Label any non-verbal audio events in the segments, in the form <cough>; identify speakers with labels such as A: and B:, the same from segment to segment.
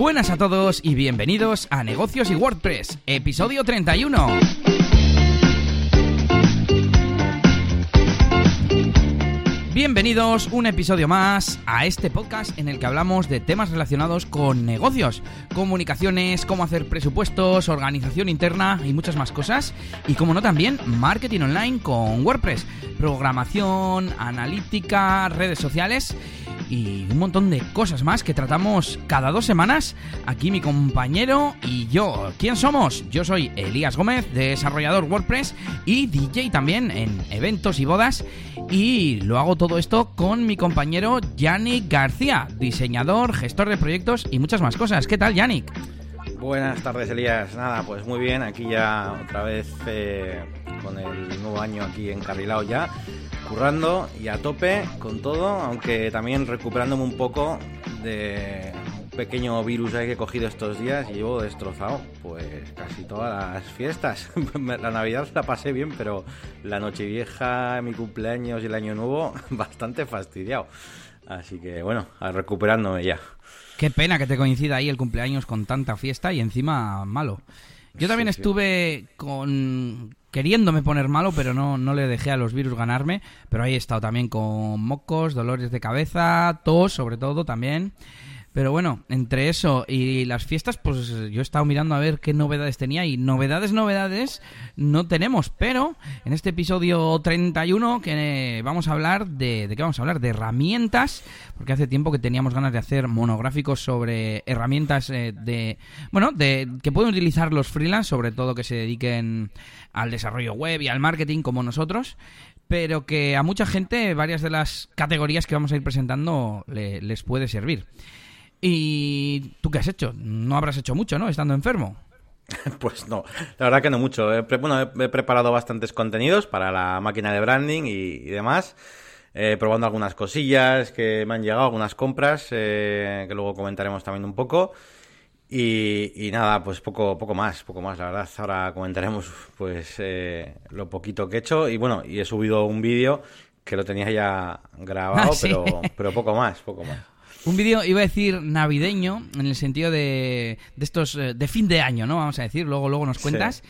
A: Buenas a todos y bienvenidos a Negocios y WordPress, episodio 31. Bienvenidos un episodio más a este podcast en el que hablamos de temas relacionados con negocios, comunicaciones, cómo hacer presupuestos, organización interna y muchas más cosas. Y como no también, marketing online con WordPress, programación, analítica, redes sociales y un montón de cosas más que tratamos cada dos semanas aquí mi compañero y yo. ¿Quién somos? Yo soy Elías Gómez, desarrollador WordPress y DJ también en eventos y bodas y lo hago todo esto con mi compañero Yannick García, diseñador, gestor de proyectos y muchas más cosas. ¿Qué tal Yannick?
B: Buenas tardes Elías, nada, pues muy bien, aquí ya otra vez eh, con el nuevo año aquí encarrilado ya currando y a tope con todo, aunque también recuperándome un poco de un pequeño virus que he cogido estos días y llevo destrozado pues casi todas las fiestas. <laughs> la Navidad la pasé bien, pero la Nochevieja, mi cumpleaños y el Año Nuevo <laughs> bastante fastidiado. Así que bueno, recuperándome ya.
A: Qué pena que te coincida ahí el cumpleaños con tanta fiesta y encima malo. Yo también estuve con queriéndome poner malo, pero no, no le dejé a los virus ganarme. Pero ahí he estado también con mocos, dolores de cabeza, tos sobre todo también. Pero bueno, entre eso y las fiestas, pues yo he estado mirando a ver qué novedades tenía y novedades, novedades no tenemos, pero en este episodio 31 que vamos a hablar de, ¿de qué vamos a hablar? De herramientas, porque hace tiempo que teníamos ganas de hacer monográficos sobre herramientas eh, de, bueno, de que pueden utilizar los freelance, sobre todo que se dediquen al desarrollo web y al marketing como nosotros pero que a mucha gente varias de las categorías que vamos a ir presentando les puede servir. ¿Y tú qué has hecho? No habrás hecho mucho, ¿no? Estando enfermo. <laughs>
B: Pues no, la verdad que no mucho. bueno, he, preparado bastantes contenidos para la máquina de branding y, demás. Eh, probando algunas cosillas que me han llegado, algunas compras eh, que luego comentaremos también un poco. Y, nada, pues poco, poco más, poco más, la verdad. Ahora comentaremos pues eh, lo poquito que he hecho. Y bueno, y he subido un vídeo que lo tenía ya grabado, ah, pero, <laughs> pero poco más, poco más.
A: Un vídeo, iba a decir navideño, en el sentido de, de estos, eh, de fin de año, ¿no? Vamos a decir, luego, luego nos cuentas.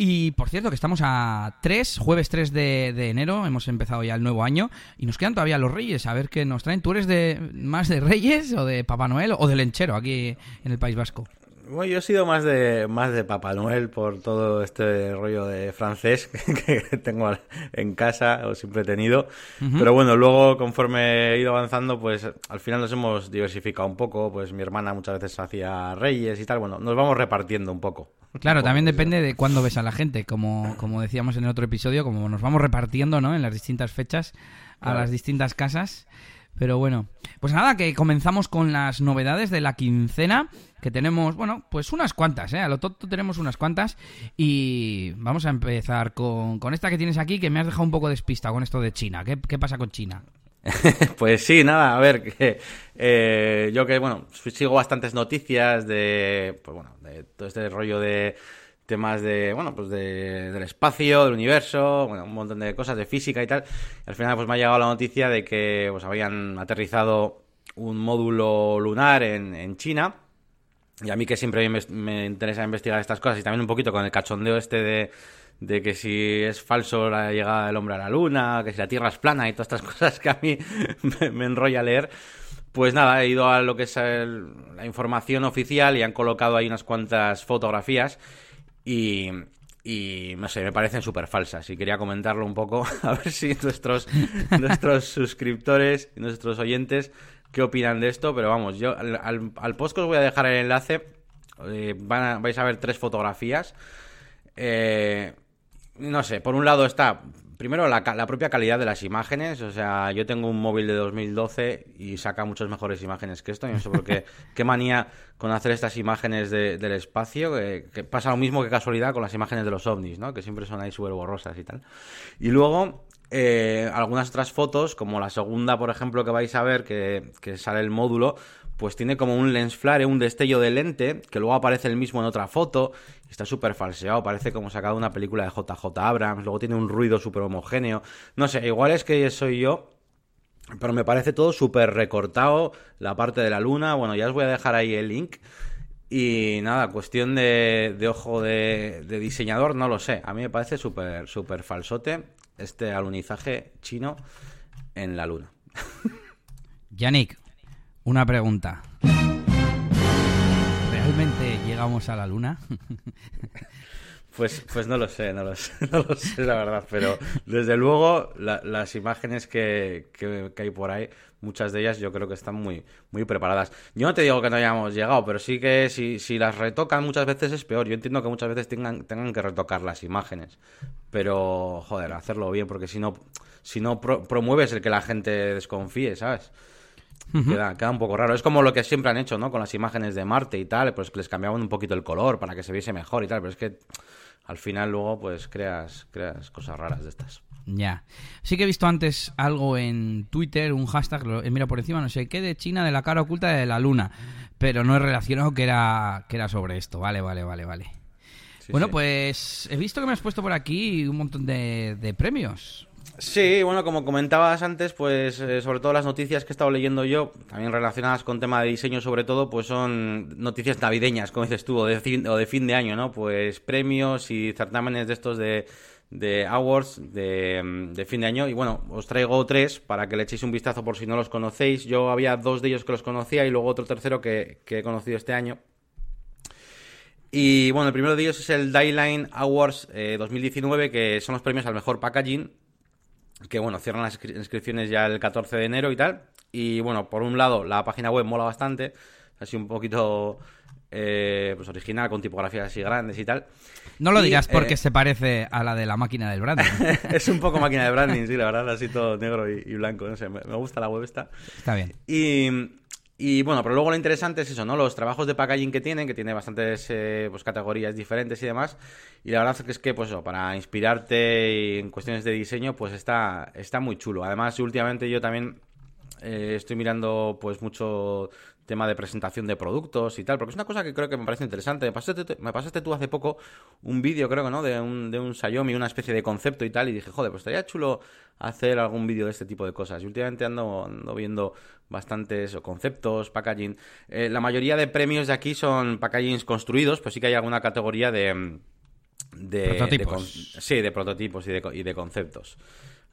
A: Y por cierto, que estamos a 3, jueves 3 de, de, enero, hemos empezado ya el nuevo año y nos quedan todavía los Reyes, a ver qué nos traen. ¿Tú eres de más de Reyes o de Papá Noel o de Lenchero aquí en el País Vasco?
B: Bueno, yo he sido más de más de Papá Noel por todo este rollo de francés <laughs> que, tengo en casa o siempre he tenido. Pero bueno, luego conforme he ido avanzando, pues al final nos hemos diversificado un poco. Pues mi hermana muchas veces hacía reyes y tal. Bueno, nos vamos repartiendo un poco.
A: Claro, también depende de cuándo ves a la gente. Como, como decíamos en el otro episodio, como nos vamos repartiendo ¿no? en las distintas fechas a las distintas casas. Pero bueno, pues nada, que comenzamos con las novedades de la quincena, que tenemos, bueno, pues unas cuantas, ¿eh? A lo tonto tenemos unas cuantas y vamos a empezar con, con esta que tienes aquí, que me has dejado un poco despista con esto de China. ¿Qué, qué pasa con China? <laughs>
B: pues sí, nada, a ver, que, eh, yo que, bueno, sigo bastantes noticias de, pues bueno, de todo este rollo de temas de, bueno, pues de, del espacio, del universo, bueno, un montón de cosas de física y tal. al final pues me ha llegado la noticia de que pues habían aterrizado un módulo lunar en, China. Y a mí que siempre me, interesa investigar estas cosas y también un poquito con el cachondeo este de, de que si es falso la llegada del hombre a la luna, que si la Tierra es plana y todas estas <laughs> cosas que a mí me, me enrolla leer. Pues nada, he ido a lo que es la información oficial y han colocado ahí unas cuantas fotografías y, y no sé, me parecen súper falsas y quería comentarlo un poco <laughs> a ver si nuestros, nuestros suscriptores nuestros oyentes qué opinan de esto, pero vamos, yo al, al post os voy a dejar el enlace, eh, vais a ver tres fotografías. Eh, no sé, por un lado está primero la, la, propia calidad de las imágenes, o sea, yo tengo un móvil de 2012 y saca muchas mejores imágenes que esto, y no sé por qué, <laughs> qué manía con hacer estas imágenes del espacio, que, pasa lo mismo que casualidad con las imágenes de los ovnis, ¿no? Que siempre son ahí súper borrosas y tal. Y luego, eh, algunas otras fotos, como la segunda, por ejemplo, que vais a ver, que, que sale el módulo, pues tiene como un lens flare, un destello de lente, que luego aparece el mismo en otra foto, está súper falseado, parece como sacado una película de JJ Abrams, luego tiene un ruido súper homogéneo, no sé, igual es que soy yo Pero me parece todo súper recortado, la parte de la luna. Bueno, ya os voy a dejar ahí el link. Y nada, cuestión de, ojo de, diseñador, no lo sé. A mí me parece súper súper falsote este alunizaje chino en la luna. <laughs>
A: Yannick, una pregunta. ¿Realmente llegamos a la luna? <laughs>
B: Pues, pues no lo sé, no lo sé, no lo sé, la verdad. Pero desde luego, las imágenes que, que, hay por ahí, muchas de ellas yo creo que están muy, muy preparadas. Yo no te digo que no hayamos llegado, pero sí que si, si las retocan muchas veces es peor. Yo entiendo que muchas veces tengan, tengan que retocar las imágenes. Pero, joder, hacerlo bien, porque si no, si no promueves el que la gente desconfíe, ¿sabes? Queda, queda, un poco raro. Es como lo que siempre han hecho, ¿no? Con las imágenes de Marte y tal, pues les cambiaban un poquito el color para que se viese mejor y tal, pero es que al final luego pues creas, creas cosas raras de estas.
A: Ya. Sí que he visto antes algo en Twitter, un hashtag, mira por encima, no sé qué, de China de la cara oculta de la luna. Pero no he relacionado que era, que era sobre esto. Vale, vale, vale, vale. bueno, pues he visto que me has puesto por aquí un montón de, de premios.
B: Sí, bueno, como comentabas antes, pues eh, sobre todo las noticias que he estado leyendo yo, también relacionadas con tema de diseño sobre todo, pues son noticias navideñas, como dices tú, o de fin, o de, fin de año, ¿no? Pues premios y certámenes de estos de, de awards de, de, fin de año. Y bueno, os traigo tres para que le echéis un vistazo por si no los conocéis. Yo había dos de ellos que los conocía y luego otro tercero que, he conocido este año. Y bueno, el primero de ellos es el Dayline Awards 2019, eh, que son los premios al mejor packaging que bueno, cierran las inscripciones ya el 14 de enero y tal. Y bueno, por un lado, la página web mola bastante, así un poquito eh, pues original, con tipografías así grandes y tal.
A: No lo digas porque eh, se parece a la de la máquina del branding. <laughs>
B: es un poco máquina de branding, sí, la verdad, así todo negro y, blanco, no sé, me, me, gusta la web esta.
A: Está bien.
B: Y, y bueno, pero luego lo interesante es eso, ¿no? Los trabajos de packaging que tienen, que tiene bastantes eh, pues, categorías diferentes y demás. Y la verdad es que es que, pues eso, para inspirarte en cuestiones de diseño, pues está, está muy chulo. Además, últimamente yo también eh, estoy mirando pues mucho tema de presentación de productos y tal, porque es una cosa que creo que me parece interesante. Me pasaste, me pasaste tú hace poco un vídeo, creo que no, de un, de un Xiaomi, una especie de concepto y tal, y dije, joder, pues estaría chulo hacer algún vídeo de este tipo de cosas. Y últimamente ando, ando viendo bastantes conceptos, packaging. Eh, la mayoría de premios de aquí son packagings construidos, pues sí que hay alguna categoría de...
A: de prototipos.
B: sí, de prototipos y de, y de conceptos.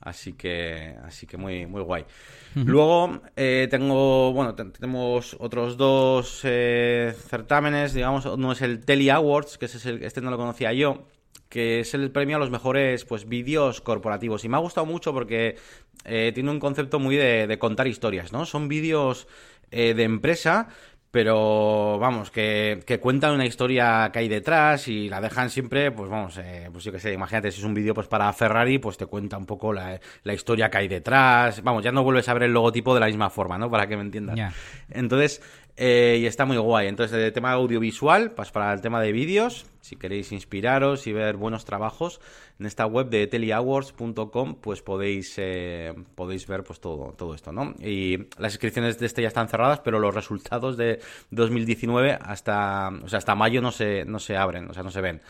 B: Así que, así que muy, muy guay. Luego eh, tengo, bueno, tenemos otros dos eh, certámenes, digamos, uno es el Telly Awards, que es el, este no lo conocía yo, que es el premio a los mejores pues vídeos corporativos. Y me ha gustado mucho porque eh, tiene un concepto muy de, de, contar historias, ¿no? Son vídeos de empresa, pero vamos, que, que, cuentan una historia que hay detrás y la dejan siempre, pues vamos, eh, pues yo qué sé, imagínate si es un vídeo pues para Ferrari, pues te cuenta un poco la, la, historia que hay detrás, vamos, ya no vuelves a ver el logotipo de la misma forma, ¿no? Para que me entiendas. Entonces, eh, y está muy guay. Entonces, el tema audiovisual, pues para el tema de vídeos, si queréis inspiraros y ver buenos trabajos, en esta web de teleawards.com, pues podéis, eh, podéis ver pues todo, todo esto, ¿no? Y las inscripciones de este ya están cerradas, pero los resultados de 2019 hasta, o sea, hasta mayo no se, no se abren, o sea, no se ven.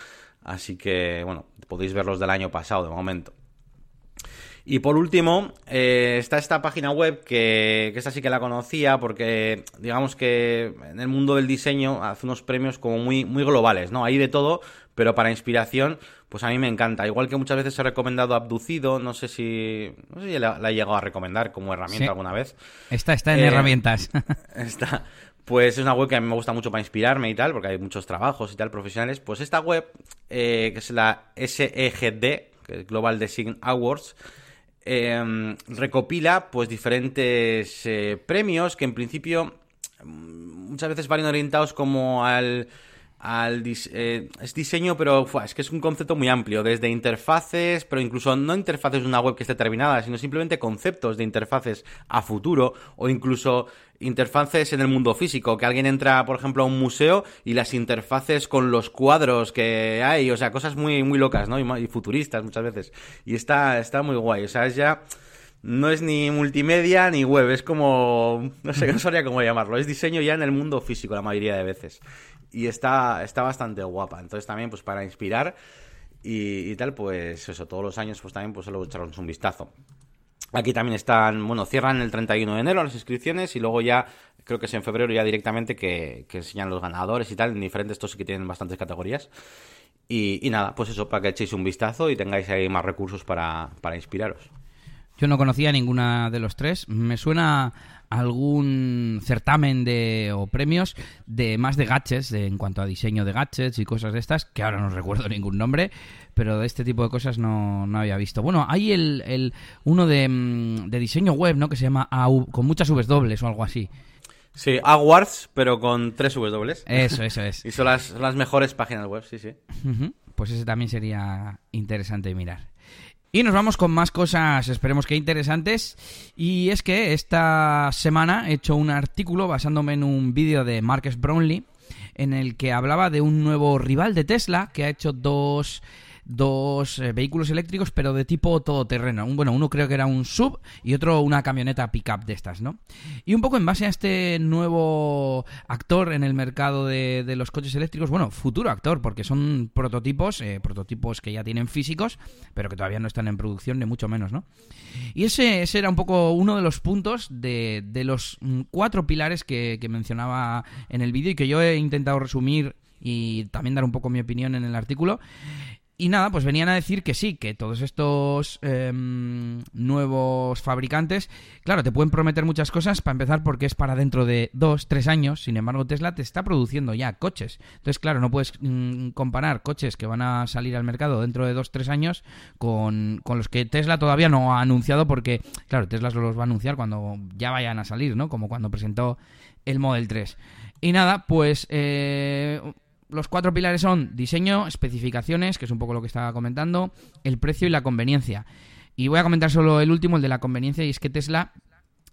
B: Así que, bueno, podéis ver los del año pasado de momento. Y por último, eh, está esta página web que, que esta sí que la conocía porque digamos que en el mundo del diseño hace unos premios como muy, muy globales, ¿no? Hay de todo, pero para inspiración, pues a mí me encanta. Igual que muchas veces he recomendado Abducido, no sé si, no sé si la, he llegado a recomendar como herramienta alguna vez.
A: Está, está en eh, herramientas. <laughs>
B: está. Pues es una web que a mí me gusta mucho para inspirarme y tal, porque hay muchos trabajos y tal profesionales. Pues esta web, eh, que es la SEGD, que es Global Design Awards, Em, recopila pues diferentes eh, premios que en principio mm, muchas veces van orientados como al al eh, es diseño, pero es que es un concepto muy amplio, desde interfaces, pero incluso no interfaces de una web que esté terminada, sino simplemente conceptos de interfaces a futuro o incluso interfaces en el mundo físico, que alguien entra, por ejemplo, a un museo y las interfaces con los cuadros que hay, o sea, cosas muy, muy locas, ¿no? Y, futuristas muchas veces. Y está, está muy guay, o sea, es ya... No es ni multimedia ni web, es como... <laughs> No sé, no sabría cómo llamarlo. Es diseño ya en el mundo físico la mayoría de veces. Y está, está bastante guapa. Entonces también, pues para inspirar y, tal, pues eso, todos los años, pues también, pues solo echarnos un vistazo. Aquí también están, bueno, cierran el 31 de enero las inscripciones y luego ya, creo que es en febrero ya directamente que, enseñan los ganadores y tal, en diferentes, estos sí que tienen bastantes categorías. Y, y nada, pues eso, para que echéis un vistazo y tengáis ahí más recursos para, para inspiraros.
A: Yo no conocía ninguna de los tres. Me suena algún certamen de o premios de más de gadgets de, en cuanto a diseño de gadgets y cosas de estas que ahora no recuerdo ningún nombre pero de este tipo de cosas no, no había visto bueno hay el, el uno de, mm, de, diseño web no que se llama AU, con muchas V dobles o algo así
B: Sí, Awards, pero con tres V dobles.
A: Eso, eso es. <laughs>
B: y son las, las mejores páginas web, sí, sí.
A: Uh -huh. Pues ese también sería interesante mirar. Y nos vamos con más cosas, esperemos que interesantes. Y es que esta semana he hecho un artículo basándome en un vídeo de Marcus Brownlee en el que hablaba de un nuevo rival de Tesla que ha hecho dos dos eh, vehículos eléctricos, pero de tipo todoterreno. Un, bueno, uno creo que era un sub y otro una camioneta pickup de estas, ¿no? Y un poco en base a este nuevo actor en el mercado de, los coches eléctricos, bueno, futuro actor, porque son prototipos, eh, prototipos que ya tienen físicos, pero que todavía no están en producción, ni mucho menos, ¿no? Y ese, era un poco uno de los puntos de, de los mm, cuatro pilares que mencionaba en el vídeo y que yo he intentado resumir y también dar un poco mi opinión en el artículo. Y nada, pues venían a decir que sí, que todos estos eh, nuevos fabricantes, claro, te pueden prometer muchas cosas, para empezar porque es para dentro de dos, tres años, sin embargo Tesla te está produciendo ya coches. Entonces, claro, no puedes mm, comparar coches que van a salir al mercado dentro de dos, tres años con, con, los que Tesla todavía no ha anunciado porque, claro, Tesla los va a anunciar cuando ya vayan a salir, ¿no? Como cuando presentó el Model 3. Y nada, pues... Eh, los cuatro pilares son diseño, especificaciones, que es un poco lo que estaba comentando, el precio y la conveniencia. Y voy a comentar solo el último, el de la conveniencia, y es que Tesla,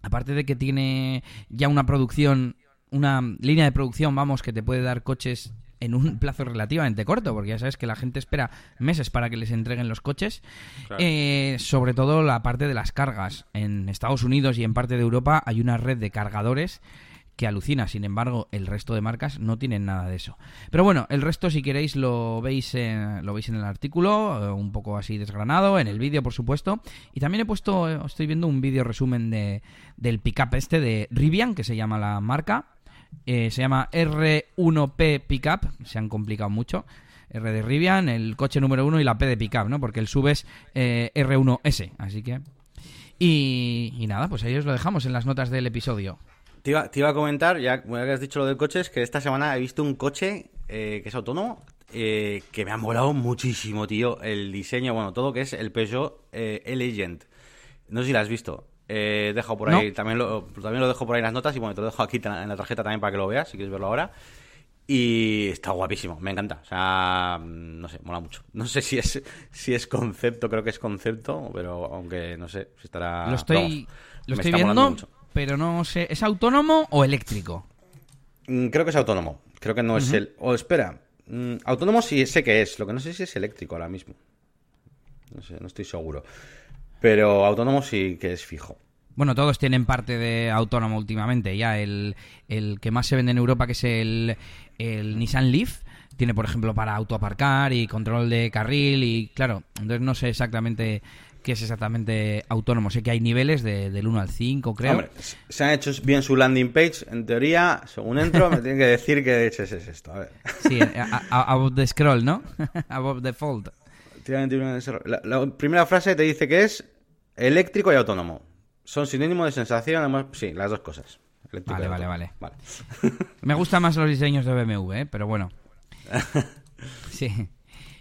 A: aparte de que tiene ya una producción, una línea de producción, vamos, que te puede dar coches en un plazo relativamente corto, porque ya sabes que la gente espera meses para que les entreguen los coches. Claro. Eh, sobre todo la parte de las cargas. En Estados Unidos y en parte de Europa hay una red de cargadores alucina. Sin embargo, el resto de marcas no tienen nada de eso. Pero bueno, el resto, si queréis, lo veis en, lo veis en el artículo, eh, un poco así desgranado, en el vídeo, por supuesto. Y también he puesto, eh, estoy viendo un vídeo resumen de, del pickup este de Rivian, que se llama la marca. Eh, se llama R1P Pickup, se han complicado mucho. R de Rivian, el coche número uno y la P de Pickup, ¿no? Porque el sub es eh, R1S, así que... Y, y nada, pues ahí os lo dejamos en las notas del episodio.
B: Te iba, te iba, a comentar, ya que has dicho lo del coche, es que esta semana he visto un coche eh, que es autónomo, eh, que me ha molado muchísimo, tío. El diseño, bueno, todo que es el Peugeot eh. No sé si lo has visto. Eh, he dejado por ahí, no. también, lo, también lo dejo por ahí en las notas y bueno, te lo dejo aquí en la tarjeta también para que lo veas, si quieres verlo ahora. Y está guapísimo, me encanta. O sea, no sé, mola mucho. No sé si es, si es concepto, creo que es concepto, pero aunque no sé si estará.
A: Lo estoy, vamos, lo estoy viendo pero no sé, ¿es autónomo o eléctrico?
B: Mm, creo que es autónomo. Creo que no uh -huh. es el. O espera, mm, autónomo sí sé que es. Lo que no sé si es eléctrico ahora mismo. No sé, no estoy seguro. Pero autónomo sí que es fijo.
A: Bueno, todos tienen parte de autónomo últimamente. Ya el, el que más se vende en Europa, que es el, el Nissan Leaf, tiene, por ejemplo, para autoaparcar y control de carril. Y claro, entonces no sé exactamente que es exactamente autónomo. Sé que hay niveles de, del 1 al 5, creo.
B: Hombre, se han hecho bien su landing page. En teoría, según entro, me tienen que decir que es esto. A ver.
A: Sí, above the scroll, ¿no? <laughs> above the fold.
B: La, la, primera frase te dice que es eléctrico y autónomo. Son sinónimo de sensación, sí, las dos cosas.
A: Eléctrico vale, vale, vale, vale. <laughs> me gustan más los diseños de BMW, ¿eh? pero bueno. <laughs> Sí.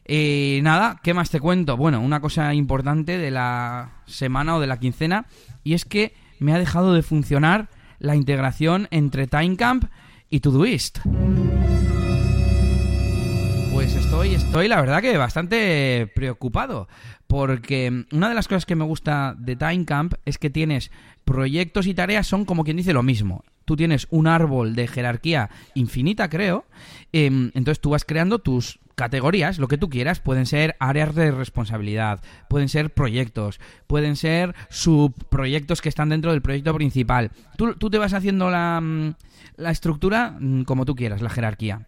A: Eh, nada, ¿qué más te cuento? Bueno, una cosa importante de la semana o de la quincena, y es que me ha dejado de funcionar la integración entre Timecamp y Todoist. Pues estoy, estoy la verdad que bastante preocupado, porque una de las cosas que me gusta de Timecamp es que tienes proyectos y tareas son como quien dice lo mismo tú tienes un árbol de jerarquía infinita, creo. Eh, entonces tú vas creando tus categorías, lo que tú quieras, pueden ser áreas de responsabilidad, pueden ser proyectos, pueden ser subproyectos que están dentro del proyecto principal. Tú, tú te vas haciendo la, la estructura como tú quieras, la jerarquía.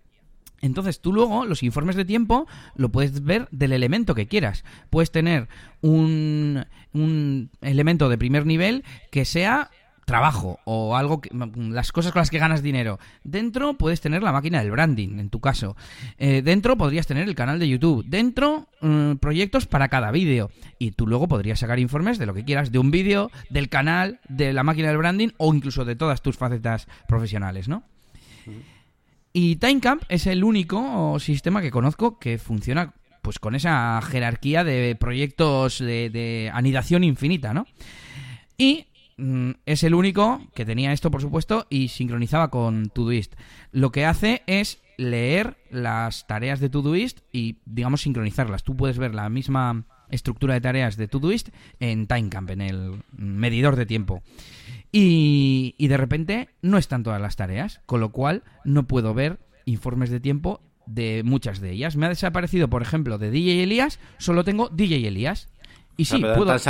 A: Entonces tú luego los informes de tiempo lo puedes ver del elemento que quieras. Puedes tener un, un elemento de primer nivel que sea trabajo o algo que, las cosas con las que ganas dinero. Dentro puedes tener la máquina del branding, en tu caso. Eh, dentro podrías tener el canal de YouTube. Dentro mm, proyectos para cada vídeo. Y tú luego podrías sacar informes de lo que quieras, de un vídeo, del canal, de la máquina del branding o incluso de todas tus facetas profesionales, ¿no? Y Timecamp es el único sistema que conozco que funciona pues con esa jerarquía de proyectos de, de anidación infinita, ¿no? Y es el único que tenía esto, por supuesto, y sincronizaba con Todoist. Lo que hace es leer las tareas de Todoist y, digamos, sincronizarlas. Tú puedes ver la misma estructura de tareas de Todoist en Timecamp, en el medidor de tiempo. Y, y de repente no están todas las tareas, con lo cual no puedo ver informes de tiempo de muchas de ellas. Me ha desaparecido, por ejemplo, de DJ Elías, solo tengo DJ Elías. Y sí,
B: puedo... te,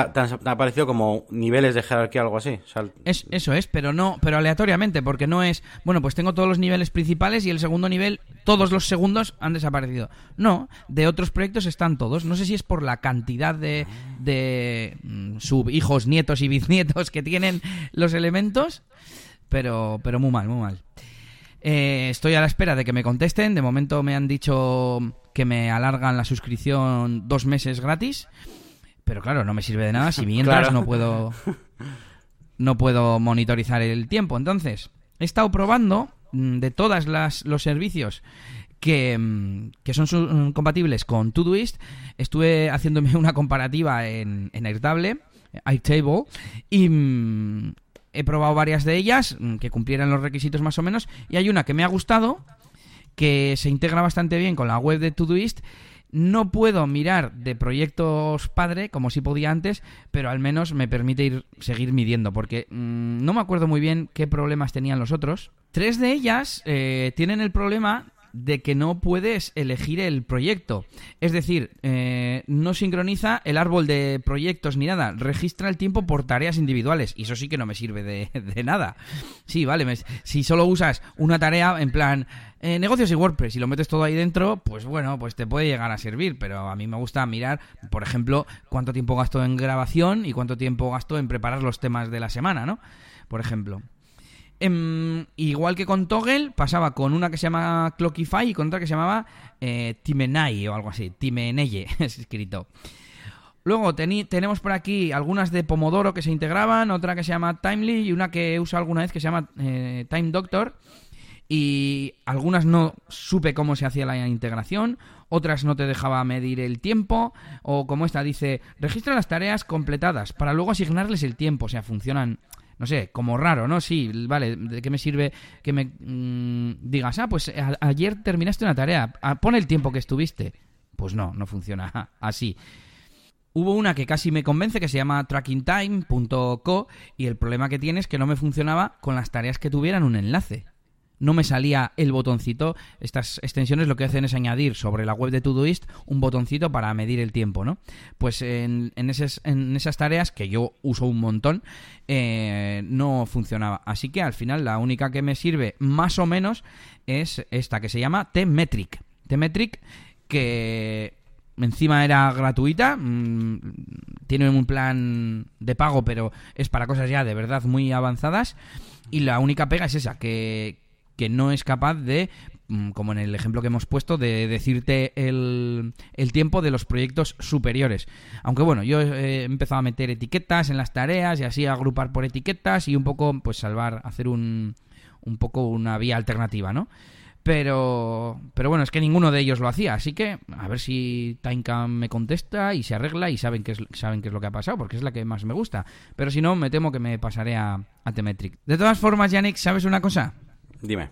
B: ha parecido como niveles de jerarquía o algo así.
A: es, eso es, pero no, pero aleatoriamente, porque no es, bueno, pues tengo todos los niveles principales y el segundo nivel, todos los segundos han desaparecido. No, de otros proyectos están todos. No sé si es por la cantidad de, de mm, subhijos, nietos y bisnietos que tienen los elementos, pero, pero muy mal, muy mal. Eh, estoy a la espera de que me contesten. De momento me han dicho que me alargan la suscripción dos meses gratis. Pero claro, no me sirve de nada si <laughs> mientras no puedo no puedo monitorizar el tiempo. Entonces, he estado probando mm, de todas las los servicios que, mm, que son mm, compatibles con Todoist. Estuve haciéndome una comparativa en, en Airtable, Airtable, y he probado varias de ellas que cumplieran los requisitos más o menos. Y hay una que me ha gustado, que se integra bastante bien con la web de Todoist no puedo mirar de proyectos padre como si podía antes, pero al menos me permite ir seguir midiendo, porque mm, no me acuerdo muy bien qué problemas tenían los otros. Tres de ellas eh, tienen el problema de que no puedes elegir el proyecto. Es decir, eh, no sincroniza el árbol de proyectos ni nada. Registra el tiempo por tareas individuales. Y eso sí que no me sirve de, <laughs> nada. Sí, vale. si solo usas una tarea en plan eh, negocios y WordPress y lo metes todo ahí dentro, pues bueno, pues te puede llegar a servir. Pero a mí me gusta mirar, por ejemplo, cuánto tiempo gasto en grabación y cuánto tiempo gasto en preparar los temas de la semana, ¿no? Por ejemplo. Em, igual que con Toggle, pasaba con una que se llama Clockify y con otra que se llamaba eh, Timenai o algo así. Timeneye <laughs> es escrito. Luego tenemos por aquí algunas de Pomodoro que se integraban, otra que se llama Timely y una que uso alguna vez que se llama eh, Time Doctor. Y algunas no supe cómo se hacía la integración, otras no te dejaba medir el tiempo, o como esta dice, registra las tareas completadas para luego asignarles el tiempo, o sea, funcionan no sé, como raro, ¿no? Sí, vale, ¿de qué me sirve que me mm, digas, ah, pues ayer terminaste una tarea, ah, pon el tiempo que estuviste? Pues no, no funciona <laughs> así. Hubo una que casi me convence que se llama trackingtime.co y el problema que tiene es que no me funcionaba con las tareas que tuvieran un enlace no me salía el botoncito. Estas extensiones lo que hacen es añadir sobre la web de Todoist un botoncito para medir el tiempo, ¿no? Pues en, en, esas, tareas, que yo uso un montón, eh, no funcionaba. Así que al final la única que me sirve más o menos es esta que se llama T-Metric. T-Metric que encima era gratuita, mm, tiene un plan de pago, pero es para cosas ya de verdad muy avanzadas. Y la única pega es esa, que, que no es capaz de mm, como en el ejemplo que hemos puesto, de decirte el, el, tiempo de los proyectos superiores. Aunque bueno, yo he empezado a meter etiquetas en las tareas y así agrupar por etiquetas y un poco, pues salvar, hacer un, un poco una vía alternativa, ¿no? Pero, pero bueno, es que ninguno de ellos lo hacía, así que a ver si Timecam me contesta y se arregla y saben qué es, saben qué es lo que ha pasado, porque es la que más me gusta. Pero si no, me temo que me pasaré a, a Temetric. De todas formas, Yannick, ¿sabes una cosa?
B: Dime.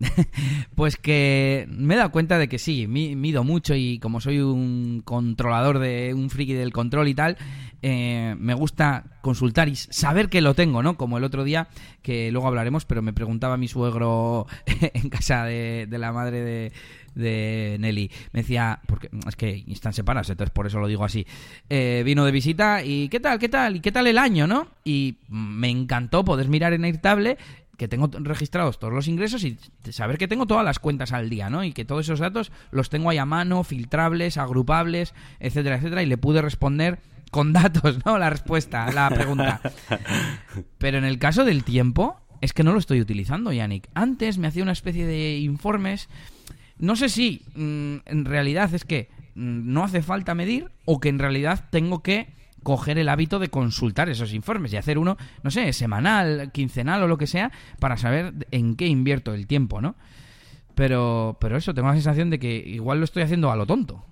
B: <laughs>
A: pues que me he dado cuenta de que sí, mido mucho y como soy un controlador de un friki del control y tal, eh, me gusta consultar y saber que lo tengo, ¿no? Como el otro día, que luego hablaremos, pero me preguntaba mi suegro <laughs> en casa de la madre de, Nelly. Me decía, porque es que están separados, entonces por eso lo digo así. Eh, vino de visita y ¿qué tal? ¿Qué tal? ¿Y qué tal el año, no? Y me encantó poder mirar en Airtable que tengo registrados todos los ingresos y saber que tengo todas las cuentas al día, ¿no? Y que todos esos datos los tengo ahí a mano, filtrables, agrupables, etcétera, etcétera, y le pude responder con <laughs> datos, ¿no? La respuesta, la pregunta. <laughs> Pero en el caso del tiempo, es que no lo estoy utilizando, Yannick. Antes me hacía una especie de informes. No sé si mm, en realidad es que mm, no hace falta medir o que en realidad tengo que coger el hábito de consultar esos informes y hacer uno, no sé, semanal, quincenal o lo que sea, para saber en qué invierto el tiempo, ¿no? Pero, pero eso, tengo la sensación de que igual lo estoy haciendo a lo tonto.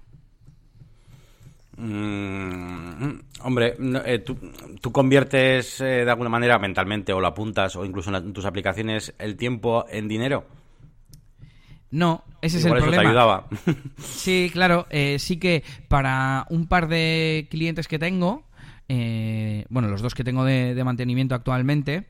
B: Mm, hombre, eh, tú, conviertes eh, de alguna manera mentalmente o lo apuntas o incluso en, tus aplicaciones el tiempo en dinero.
A: No, ese es el
B: eso
A: problema.
B: Te ayudaba. <laughs>
A: Sí, claro, eh, sí que para un par de clientes que tengo, bueno, los dos que tengo de mantenimiento actualmente,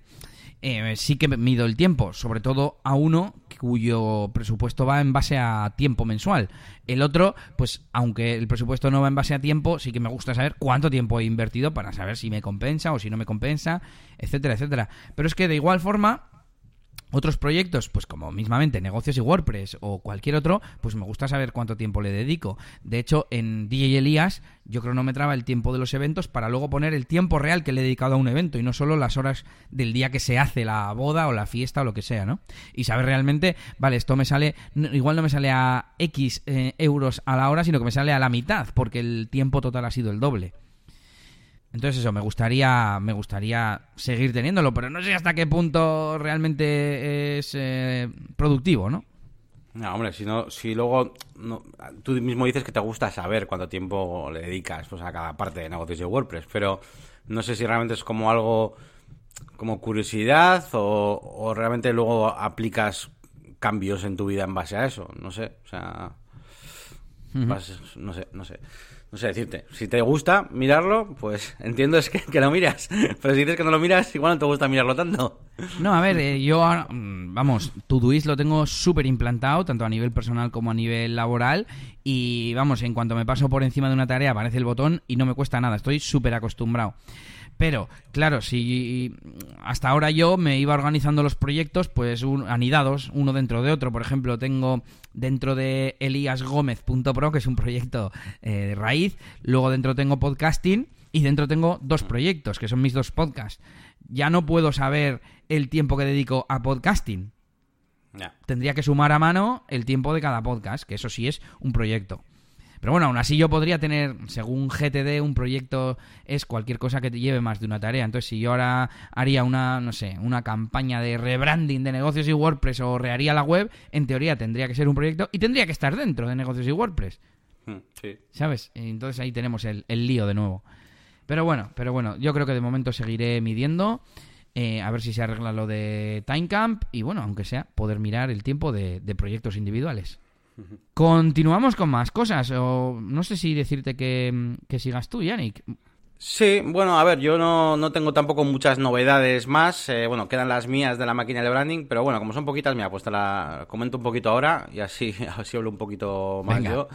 A: eh, sí que mido el tiempo, sobre todo a uno cuyo presupuesto va en base a tiempo mensual. El otro, pues aunque el presupuesto no va en base a tiempo, sí que me gusta saber cuánto tiempo he invertido para saber si me compensa o si no me compensa, etcétera, etcétera. Pero es que de igual forma, otros proyectos, pues como mismamente negocios y WordPress o cualquier otro, pues me gusta saber cuánto tiempo le dedico. De hecho, en DJ Elías yo cronometraba el tiempo de los eventos para luego poner el tiempo real que le he dedicado a un evento y no solo las horas del día que se hace la boda o la fiesta o lo que sea, ¿no? Y saber realmente, vale, esto me sale, igual no me sale a X eh, euros a la hora, sino que me sale a la mitad, porque el tiempo total ha sido el doble. Entonces eso, me gustaría, me gustaría seguir teniéndolo, pero no sé hasta qué punto realmente es eh, productivo, ¿no?
B: No, hombre, si, no, si luego tú mismo dices que te gusta saber cuánto tiempo le dedicas pues, a cada parte de negocios de WordPress, pero no sé si realmente es como algo como curiosidad o, realmente luego aplicas cambios en tu vida en base a eso, no sé, o sea, no sé, no sé no sé decirte. Si te gusta mirarlo, pues <laughs> entiendo es que, lo miras. <laughs> Pero si dices que no lo miras, igual no te gusta mirarlo tanto.
A: No, a ver, eh, yo, mm, vamos, Todoist lo tengo súper implantado, tanto a nivel personal como a nivel laboral. Y vamos, en cuanto me paso por encima de una tarea, aparece el botón y no me cuesta nada. Estoy súper acostumbrado. Pero, claro, si hasta ahora yo me iba organizando los proyectos, pues anidados, uno dentro de otro. Por ejemplo, tengo dentro de eliasgomez.pro, que es un proyecto eh, de raíz. Luego dentro tengo podcasting y dentro tengo dos proyectos, que son mis dos podcasts. Ya no puedo saber el tiempo que dedico a podcasting. Tendría que sumar a mano el tiempo de cada podcast, que eso sí es un proyecto. Pero bueno, aún así yo podría tener, según GTD, un proyecto es cualquier cosa que te lleve más de una tarea. Entonces, si yo ahora haría una, no sé, una campaña de rebranding de negocios y WordPress o reharía la web, en teoría tendría que ser un proyecto y tendría que estar dentro de negocios y WordPress.
B: Hmm, sí.
A: ¿Sabes? Entonces ahí tenemos el, lío de nuevo. Pero bueno, pero bueno, yo creo que de momento seguiré midiendo. Eh, a ver si se arregla lo de Timecamp y bueno, aunque sea, poder mirar el tiempo de proyectos individuales. Continuamos con más cosas. O no sé si decirte que, sigas tú, Yannick.
B: Sí, bueno, a ver, yo no, no tengo tampoco muchas novedades más. Eh, bueno, quedan las mías de la máquina de branding, pero bueno, como son poquitas, mira, pues te la comento un poquito ahora y así, <laughs> así hablo un poquito más yo.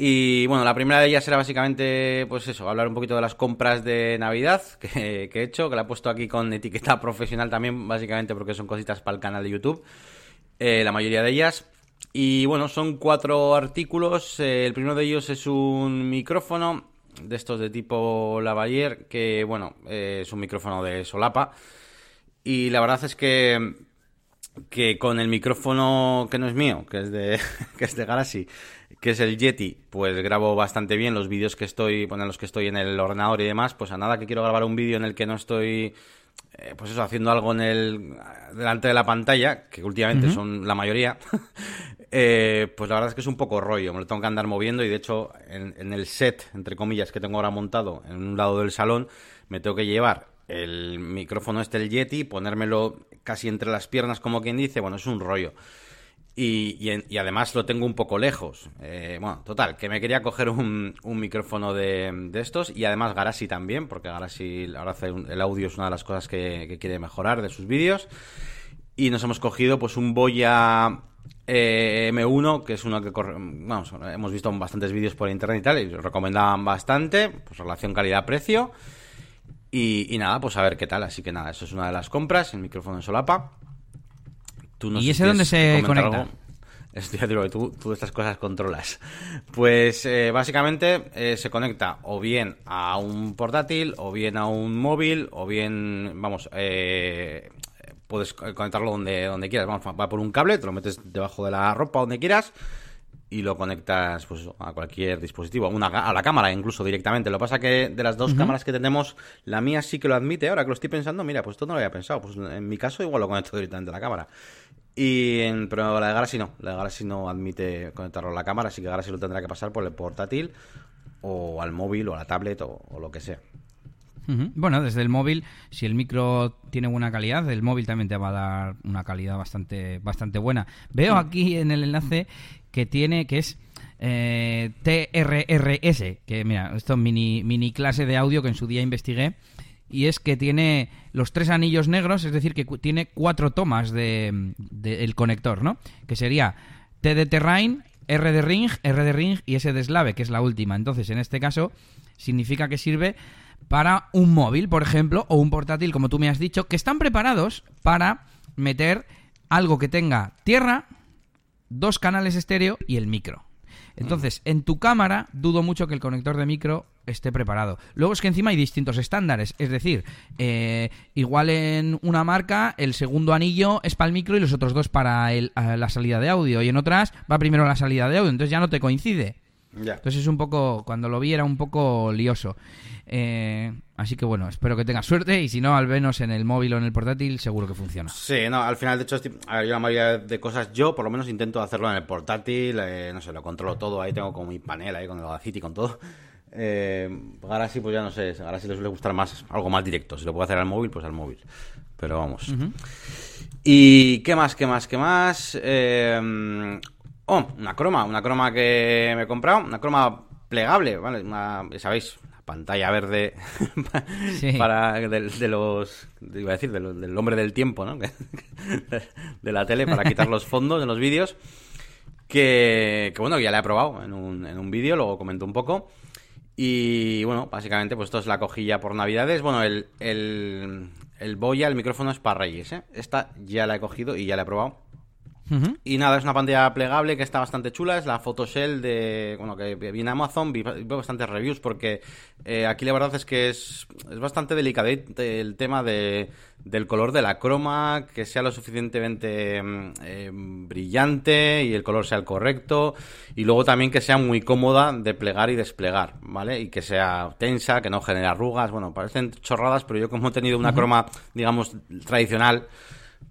B: Y bueno, la primera de ellas era básicamente, pues eso, hablar un poquito de las compras de Navidad <laughs> que, he hecho, que la he puesto aquí con etiqueta <laughs> profesional también, básicamente porque son cositas para el canal de YouTube. Eh, la mayoría de ellas. Y bueno, son cuatro artículos. Eh, el primero de ellos es un micrófono de estos de tipo lavalier, que bueno, eh, es un micrófono de solapa. Y la verdad es que, que con el micrófono que no es mío, que es de, <laughs> que es de Galaxy, que es el Yeti, pues grabo bastante bien los vídeos que estoy, bueno, los que estoy en el ordenador y demás. Pues a nada que quiero grabar un vídeo en el que no estoy eh, pues eso, haciendo algo en el delante de la pantalla, que últimamente son la mayoría, <laughs> eh, pues la verdad es que es un poco rollo, me lo tengo que andar moviendo y de hecho en, el set, entre comillas, que tengo ahora montado en un lado del salón, me tengo que llevar el micrófono este, el Yeti, ponérmelo casi entre las piernas como quien dice, bueno, es un rollo. Y, además lo tengo un poco lejos. Eh, bueno, total, que me quería coger un, micrófono de, estos y además Garasi también, porque Garasi ahora hace el audio es una de las cosas que, quiere mejorar de sus vídeos. Y nos hemos cogido pues un Boya eh, M1, que es uno que vamos, hemos visto bastantes vídeos por internet y tal, y lo recomendaban bastante, pues relación calidad-precio. Y, y, nada, pues a ver qué tal. Así que nada, eso es una de las compras, el micrófono en solapa.
A: ¿Y ese dónde se conecta? <laughs>
B: Estoy digo que tú, tú estas cosas controlas. Pues eh, básicamente eh, se conecta o bien a un portátil, o bien a un móvil, o bien, vamos, eh, puedes conectarlo donde, donde quieras. Vamos, va por un cable, te lo metes debajo de la ropa donde quieras y lo conectas pues a cualquier dispositivo, una, a la cámara incluso directamente. Lo que pasa que de las dos cámaras que tenemos, la mía sí que lo admite. Ahora que lo estoy pensando, mira, pues esto no lo había pensado. Pues en mi caso igual lo conecto <laughs> directamente a la cámara. Y en, pero la de Galaxy no, la de Galaxy no admite conectarlo a la cámara, así que Galaxy lo tendrá que pasar por el portátil o al móvil o a la tablet o, lo que sea.
A: Bueno, desde el móvil, si el micro tiene buena calidad, el móvil también te va a dar una calidad bastante, bastante buena. Veo aquí en el enlace que tiene, que es eh, TRRS, que mira, esto es mini, mini clase de audio que en su día investigué y es que tiene los tres anillos negros, es decir, que tiene cuatro tomas de, el conector, ¿no? Que sería T de Terrain, R de Ring, R de Ring y S de Slave, que es la última. Entonces, en este caso, significa que sirve para un móvil, por ejemplo, o un portátil, como tú me has dicho, que están preparados para meter algo que tenga tierra, dos canales estéreo y el micro. Entonces, en tu cámara dudo mucho que el conector de micro esté preparado. Luego es que encima hay distintos estándares, es decir, eh, igual en una marca el segundo anillo es para el micro y los otros dos para la salida de audio y en otras va primero la salida de audio, entonces ya no te coincide. Entonces es un poco, cuando lo vi era un poco lioso. Eh, así que bueno, espero que tengas suerte y si no, al menos en el móvil o en el portátil seguro que funciona.
B: Sí, no, al final de hecho, a la mayoría de cosas yo por lo menos intento hacerlo en el portátil, eh, no sé, lo controlo todo, ahí tengo como mi panel ahí con el Audacity, con todo. Eh, ahora sí, pues ya no sé, ahora sí les suele gustar más algo más directo. Si lo puedo hacer al móvil, pues al móvil. Pero vamos. ¿Y qué más, qué más, qué más? Eh, oh, una croma, una croma que me he comprado, una croma plegable, ¿vale? ya sabéis, la pantalla verde <laughs> para de, los iba a decir del hombre del tiempo, ¿no? <laughs> de la tele para quitar los fondos de los vídeos que, que, bueno, ya la he probado en un, en un vídeo, luego comento un poco. Y bueno, básicamente, pues esto es la cojilla por Navidades. Bueno, el, el, el Boya, el micrófono es para Reyes, ¿eh? Esta ya la he cogido y ya la he probado. Y nada, es una pantalla plegable que está bastante chula. Es la Photoshell de. Bueno, que vi en Amazon, vi, bastantes reviews porque eh, aquí la verdad es que es, es bastante delicado el tema de, del color de la croma, que sea lo suficientemente mm, eh, brillante y el color sea el correcto. Y luego también que sea muy cómoda de plegar y desplegar, ¿vale? Y que sea tensa, que no genere arrugas. Bueno, parecen chorradas, pero yo como he tenido una croma, digamos, tradicional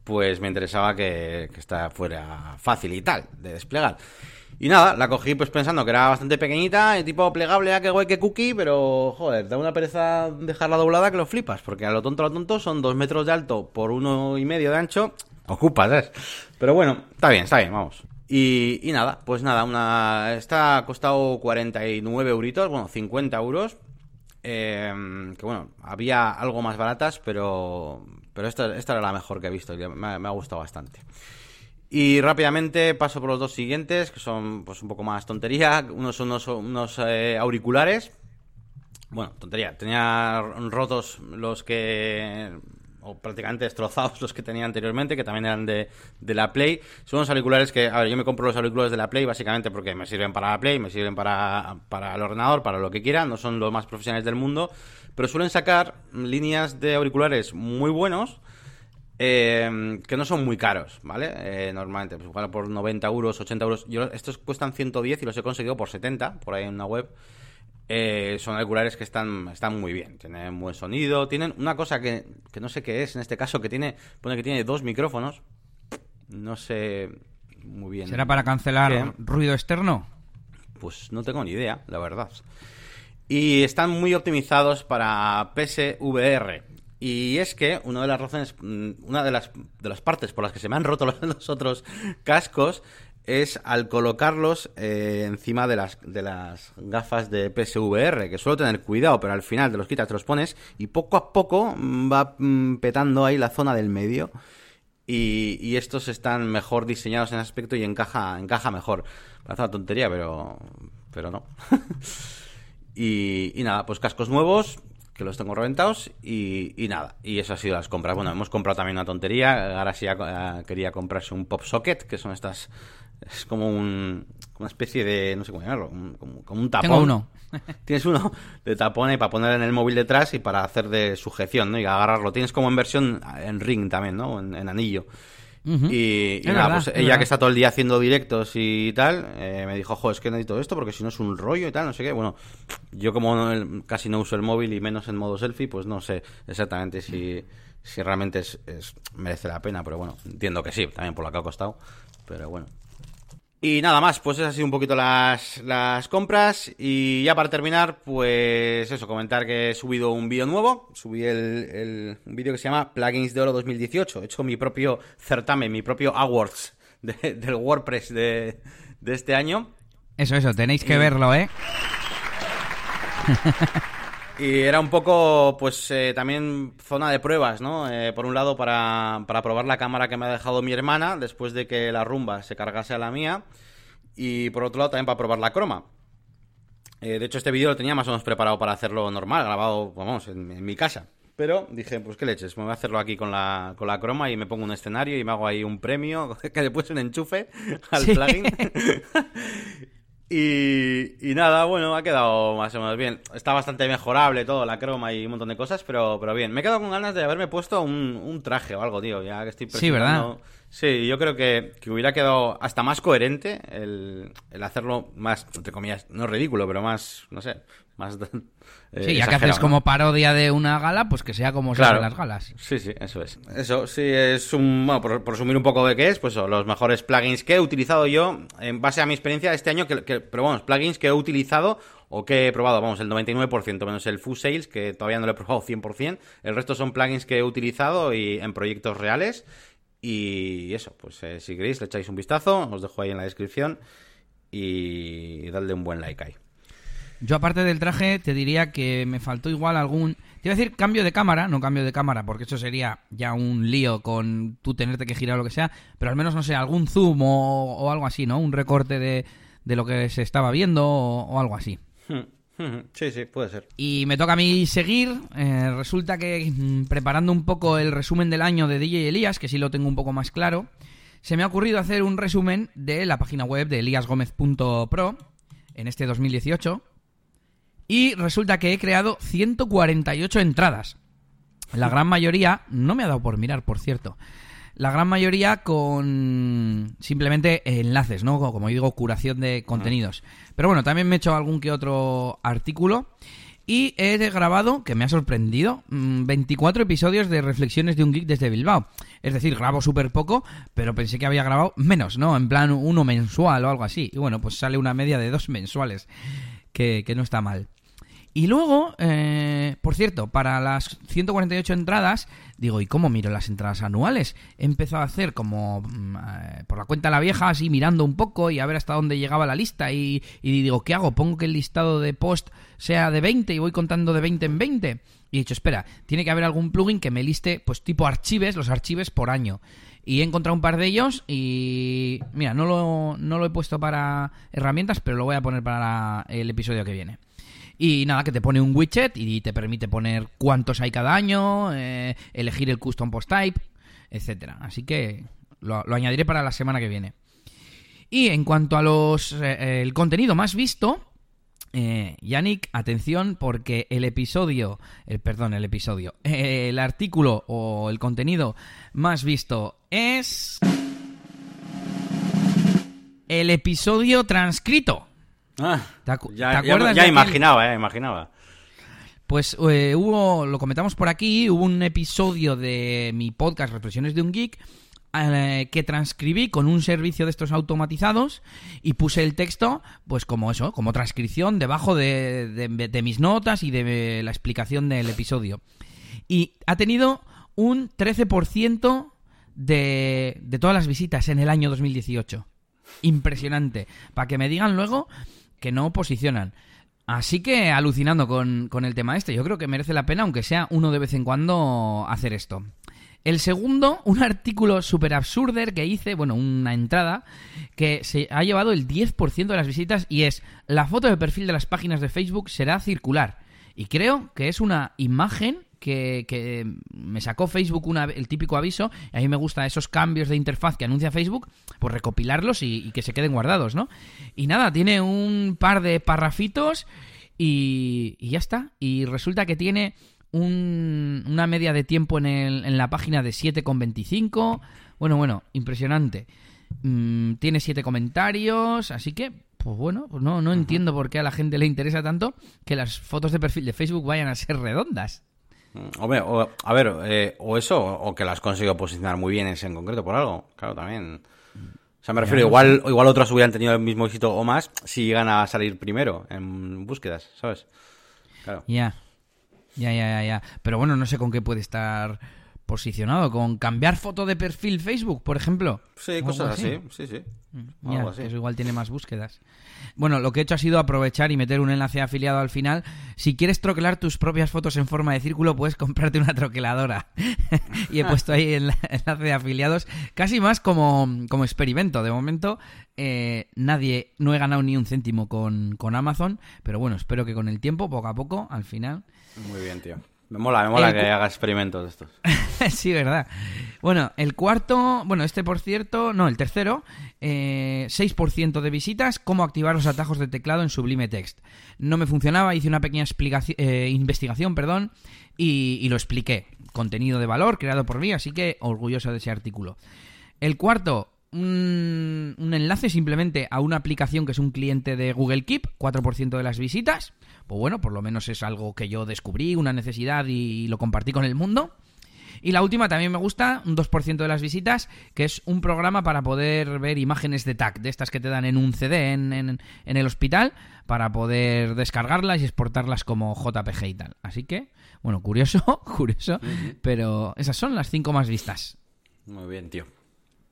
B: pues me interesaba que, que esta fuera fácil y tal de desplegar. Y nada, la cogí pues pensando que era bastante pequeñita, tipo plegable, a que guay que cookie, pero joder, da una pereza dejarla doblada que lo flipas, porque a lo tonto a lo tonto son dos metros de alto por uno y medio de ancho, ocupas, ¿sabes? Pero bueno, está bien, está bien, vamos. Y, y nada, pues nada, una esta ha costado 49 euritos, bueno, 50 euros, eh, que bueno, había algo más baratas, pero pero esta, esta era la mejor que he visto y me, ha gustado bastante. Y rápidamente paso por los dos siguientes, que son pues un poco más tontería. Unos son unos, eh, auriculares. Bueno, tontería. Tenía rotos los que o prácticamente destrozados <laughs> los que tenía anteriormente, que también eran de, de, la Play. Son unos auriculares que, a ver, yo me compro los auriculares de la Play básicamente porque me sirven para la Play, me sirven para, para el ordenador, para lo que quiera, no son los más profesionales del mundo, pero suelen sacar líneas de auriculares muy buenos. Eh, que no son muy caros, ¿vale? Eh, normalmente, pues igual por 90 euros, 80 euros. Yo, estos cuestan 110 y los he conseguido por 70, por ahí en una web. Eh, son auriculares que están, están muy bien, tienen buen sonido, tienen una cosa que, que, no sé qué es en este caso, que tiene, pone que tiene dos micrófonos, no sé muy bien.
A: ¿Será para cancelar ruido externo?
B: Pues no tengo ni idea, la verdad. Y están muy optimizados para PSVR. Y es que una de las razones, mm, una de las, de las partes por las que se me han roto <laughs> los, otros cascos es al colocarlos eh, encima de las, de las gafas de PSVR, que suelo tener cuidado, pero al final te los quitas, te los pones y poco a poco mm, va mm, petando ahí la zona del medio. Y, y, estos están mejor diseñados en aspecto y encaja, encaja mejor. Parece una tontería, pero, pero no. <laughs> Y, nada, pues cascos nuevos que los tengo reventados y, y, nada, y eso ha sido las compras. Bueno, hemos comprado también una tontería, ahora sí quería comprarse un pop socket, que son estas, es como un, una especie de, no sé cómo llamarlo, como, como, un tapón.
A: Tengo uno. <laughs>
B: Tienes uno de tapón y para poner en el móvil detrás y para hacer de sujeción, ¿no? Y agarrarlo. Tienes como en versión en ring también, ¿no? En, anillo. Y, nada, pues ella que está todo el día haciendo directos y tal, eh, me dijo, ojo, es que necesito esto porque si no es un rollo y tal, no sé qué. Bueno, yo como casi no uso el móvil y menos en modo selfie, pues no sé exactamente si, si realmente es, merece la pena, pero bueno, entiendo que sí, también por lo que ha costado, pero bueno. Y nada más, pues esas han sido un poquito las, las compras. Y ya para terminar, pues eso, comentar que he subido un vídeo nuevo. Subí el, un vídeo que se llama Plugins de Oro 2018. He hecho mi propio certamen, mi propio awards del WordPress de, de este año.
A: Eso, eso, tenéis que verlo, ¿eh? <laughs>
B: Y era un poco, pues eh, también zona de pruebas, ¿no? Eh, por un lado, para, para, probar la cámara que me ha dejado mi hermana después de que la rumba se cargase a la mía. Y por otro lado, también para probar la croma. Eh, de hecho, este vídeo lo tenía más o menos preparado para hacerlo normal, grabado, vamos, en, mi casa. Pero dije, pues qué leches, me voy a hacerlo aquí con la, con la croma y me pongo un escenario y me hago ahí un premio, <laughs> que después un enchufe al plugin. <laughs> Y, nada, bueno, ha quedado más o menos bien. Está bastante mejorable todo, la croma y un montón de cosas, pero, pero bien. Me he quedado con ganas de haberme puesto un, un traje o algo, tío, ya que estoy
A: Sí, ¿verdad?
B: Sí, yo creo que, que, hubiera quedado hasta más coherente el, el hacerlo más, entre comillas, no ridículo, pero más, no sé, más
A: eh, sí, ya que haces como parodia de una gala, pues que sea como se hacen las galas.
B: Sí, sí, eso es. Eso sí es un. Bueno, por, resumir un poco de qué es, pues los mejores plugins que he utilizado yo en base a mi experiencia este año, que, pero vamos, plugins que he utilizado o que he probado, vamos, el 99%, menos el Full Sales, que todavía no lo he probado 100%. El resto son plugins que he utilizado y en proyectos reales. Y eso, pues eh, si queréis le echáis un vistazo, os dejo ahí en la descripción y dadle un buen like ahí.
A: Yo aparte del traje te diría que me faltó igual algún... Te iba a decir cambio de cámara, no cambio de cámara, porque eso sería ya un lío con tú tenerte que girar o lo que sea, pero al menos, no sé, algún zoom o, algo así, ¿no? Un recorte de, de, lo que se estaba viendo o, algo así.
B: Sí, sí, puede ser.
A: Y me toca a mí seguir. Eh, resulta que mm, preparando un poco el resumen del año de DJ Elías, que sí lo tengo un poco más claro, se me ha ocurrido hacer un resumen de la página web de eliasgomez.pro en este 2018 y resulta que he creado 148 entradas. La gran mayoría, no me ha dado por mirar, por cierto. La gran mayoría con simplemente enlaces, ¿no? Como digo, curación de contenidos. Pero bueno, también me he hecho algún que otro artículo. Y he grabado, que me ha sorprendido, 24 mm, episodios de Reflexiones de un Geek desde Bilbao. Es decir, grabo súper poco, pero pensé que había grabado menos, ¿no? En plan uno mensual o algo así. Y bueno, pues sale una media de dos mensuales, que, que no está mal. Y luego, eh, por cierto, para las 148 entradas, digo, ¿y cómo miro las entradas anuales? He empezado a hacer como mm, eh, por la cuenta de la vieja, así mirando un poco y a ver hasta dónde llegaba la lista. Y, digo, ¿qué hago? ¿Pongo que el listado de post sea de 20 y voy contando de 20 en 20? Y he dicho, espera, tiene que haber algún plugin que me liste, pues tipo archives, los archives por año. Y he encontrado un par de ellos y mira, no lo, no lo he puesto para herramientas, pero lo voy a poner para el episodio que viene. Y nada, que te pone un widget y te permite poner cuántos hay cada año, eh, elegir el custom post type, etcétera. Así que lo, añadiré para la semana que viene. Y en cuanto a los eh, el contenido más visto, eh, Yannick, atención porque el episodio, el perdón, el episodio, el artículo o el contenido más visto es el episodio transcrito.
B: Ah, ya, ya, imaginaba, eh, imaginaba.
A: Pues eh, hubo, lo comentamos por aquí, hubo un episodio de mi podcast Reflexiones de un Geek eh, que transcribí con un servicio de estos automatizados y puse el texto, pues como eso, como transcripción debajo de, de mis notas y de la explicación del episodio. Y ha tenido un 13% de, de todas las visitas en el año 2018. Impresionante. Para que me digan luego que no posicionan. Así que alucinando con, el tema este, yo creo que merece la pena, aunque sea uno de vez en cuando, hacer esto. El segundo, <laughs> un artículo súper absurder que hice, bueno, una entrada, que se ha llevado el 10% de las visitas y es la foto de perfil de las páginas de Facebook será circular. Y creo que es una imagen que, que me sacó Facebook una, el típico aviso. Y a mí me gusta esos cambios de interfaz que anuncia Facebook, pues recopilarlos y, y que se queden guardados, ¿no? Y nada, tiene un par de parrafitos y, y ya está. Y resulta que tiene un- una media de tiempo en, el- en la página de 7,25. Bueno, bueno, impresionante. Mm, tiene 7 comentarios, así que, pues bueno, pues no, no entiendo por qué a la gente le interesa tanto que las fotos de perfil de Facebook vayan a ser redondas.
B: Mm, Hombre, o- a ver, eh, o eso, o que lo has conseguido posicionar muy bien ese en concreto por algo. Claro, también. O sea, me refiero, igual, igual otros hubieran tenido el mismo éxito o más si llegan a salir primero en búsquedas, ¿sabes? Claro.
A: Ya. Ya, ya, ya, ya. Pero bueno, no sé con qué puede estar posicionado. ¿Con cambiar foto de perfil Facebook, por ejemplo?
B: Sí, cosas así, sí, sí.
A: Ya,
B: Algo así.
A: eso igual tiene más búsquedas. Bueno, lo que he hecho ha sido aprovechar y meter un enlace afiliado al final. Si quieres troquelar tus propias fotos en forma de círculo, puedes comprarte una troqueladora. <laughs> y he puesto ahí el <laughs> enlace de afiliados, casi más como, como experimento. De momento, eh, nadie, no he ganado ni un céntimo con, con Amazon, pero bueno, espero que con el tiempo, poco a poco, al final,
B: Muy bien, tío. Me mola, me mola
A: El
B: que haga experimentos de estos. <laughs>
A: sí, verdad. Bueno, el cuarto, bueno, este por cierto, no, el tercero, eh, 6% de visitas, cómo activar los atajos de teclado en Sublime Text. No me funcionaba, hice una pequeña eh, investigación, perdón, y, y lo expliqué. Contenido de valor creado por mí, así que orgulloso de ese artículo. El cuarto, un, un enlace simplemente a una aplicación que es un cliente de Google Keep, 4% de las visitas. Pues bueno, por lo menos es algo que yo descubrí, una necesidad y lo compartí con el mundo. Y la última también me gusta, un 2% de las visitas, que es un programa para poder ver imágenes de TAC, de estas que te dan en un CD en, en- en el hospital, para poder descargarlas y exportarlas como JPG y tal. Así que, bueno, curioso, <laughs> curioso, pero esas son las cinco más vistas.
B: Muy bien, tío.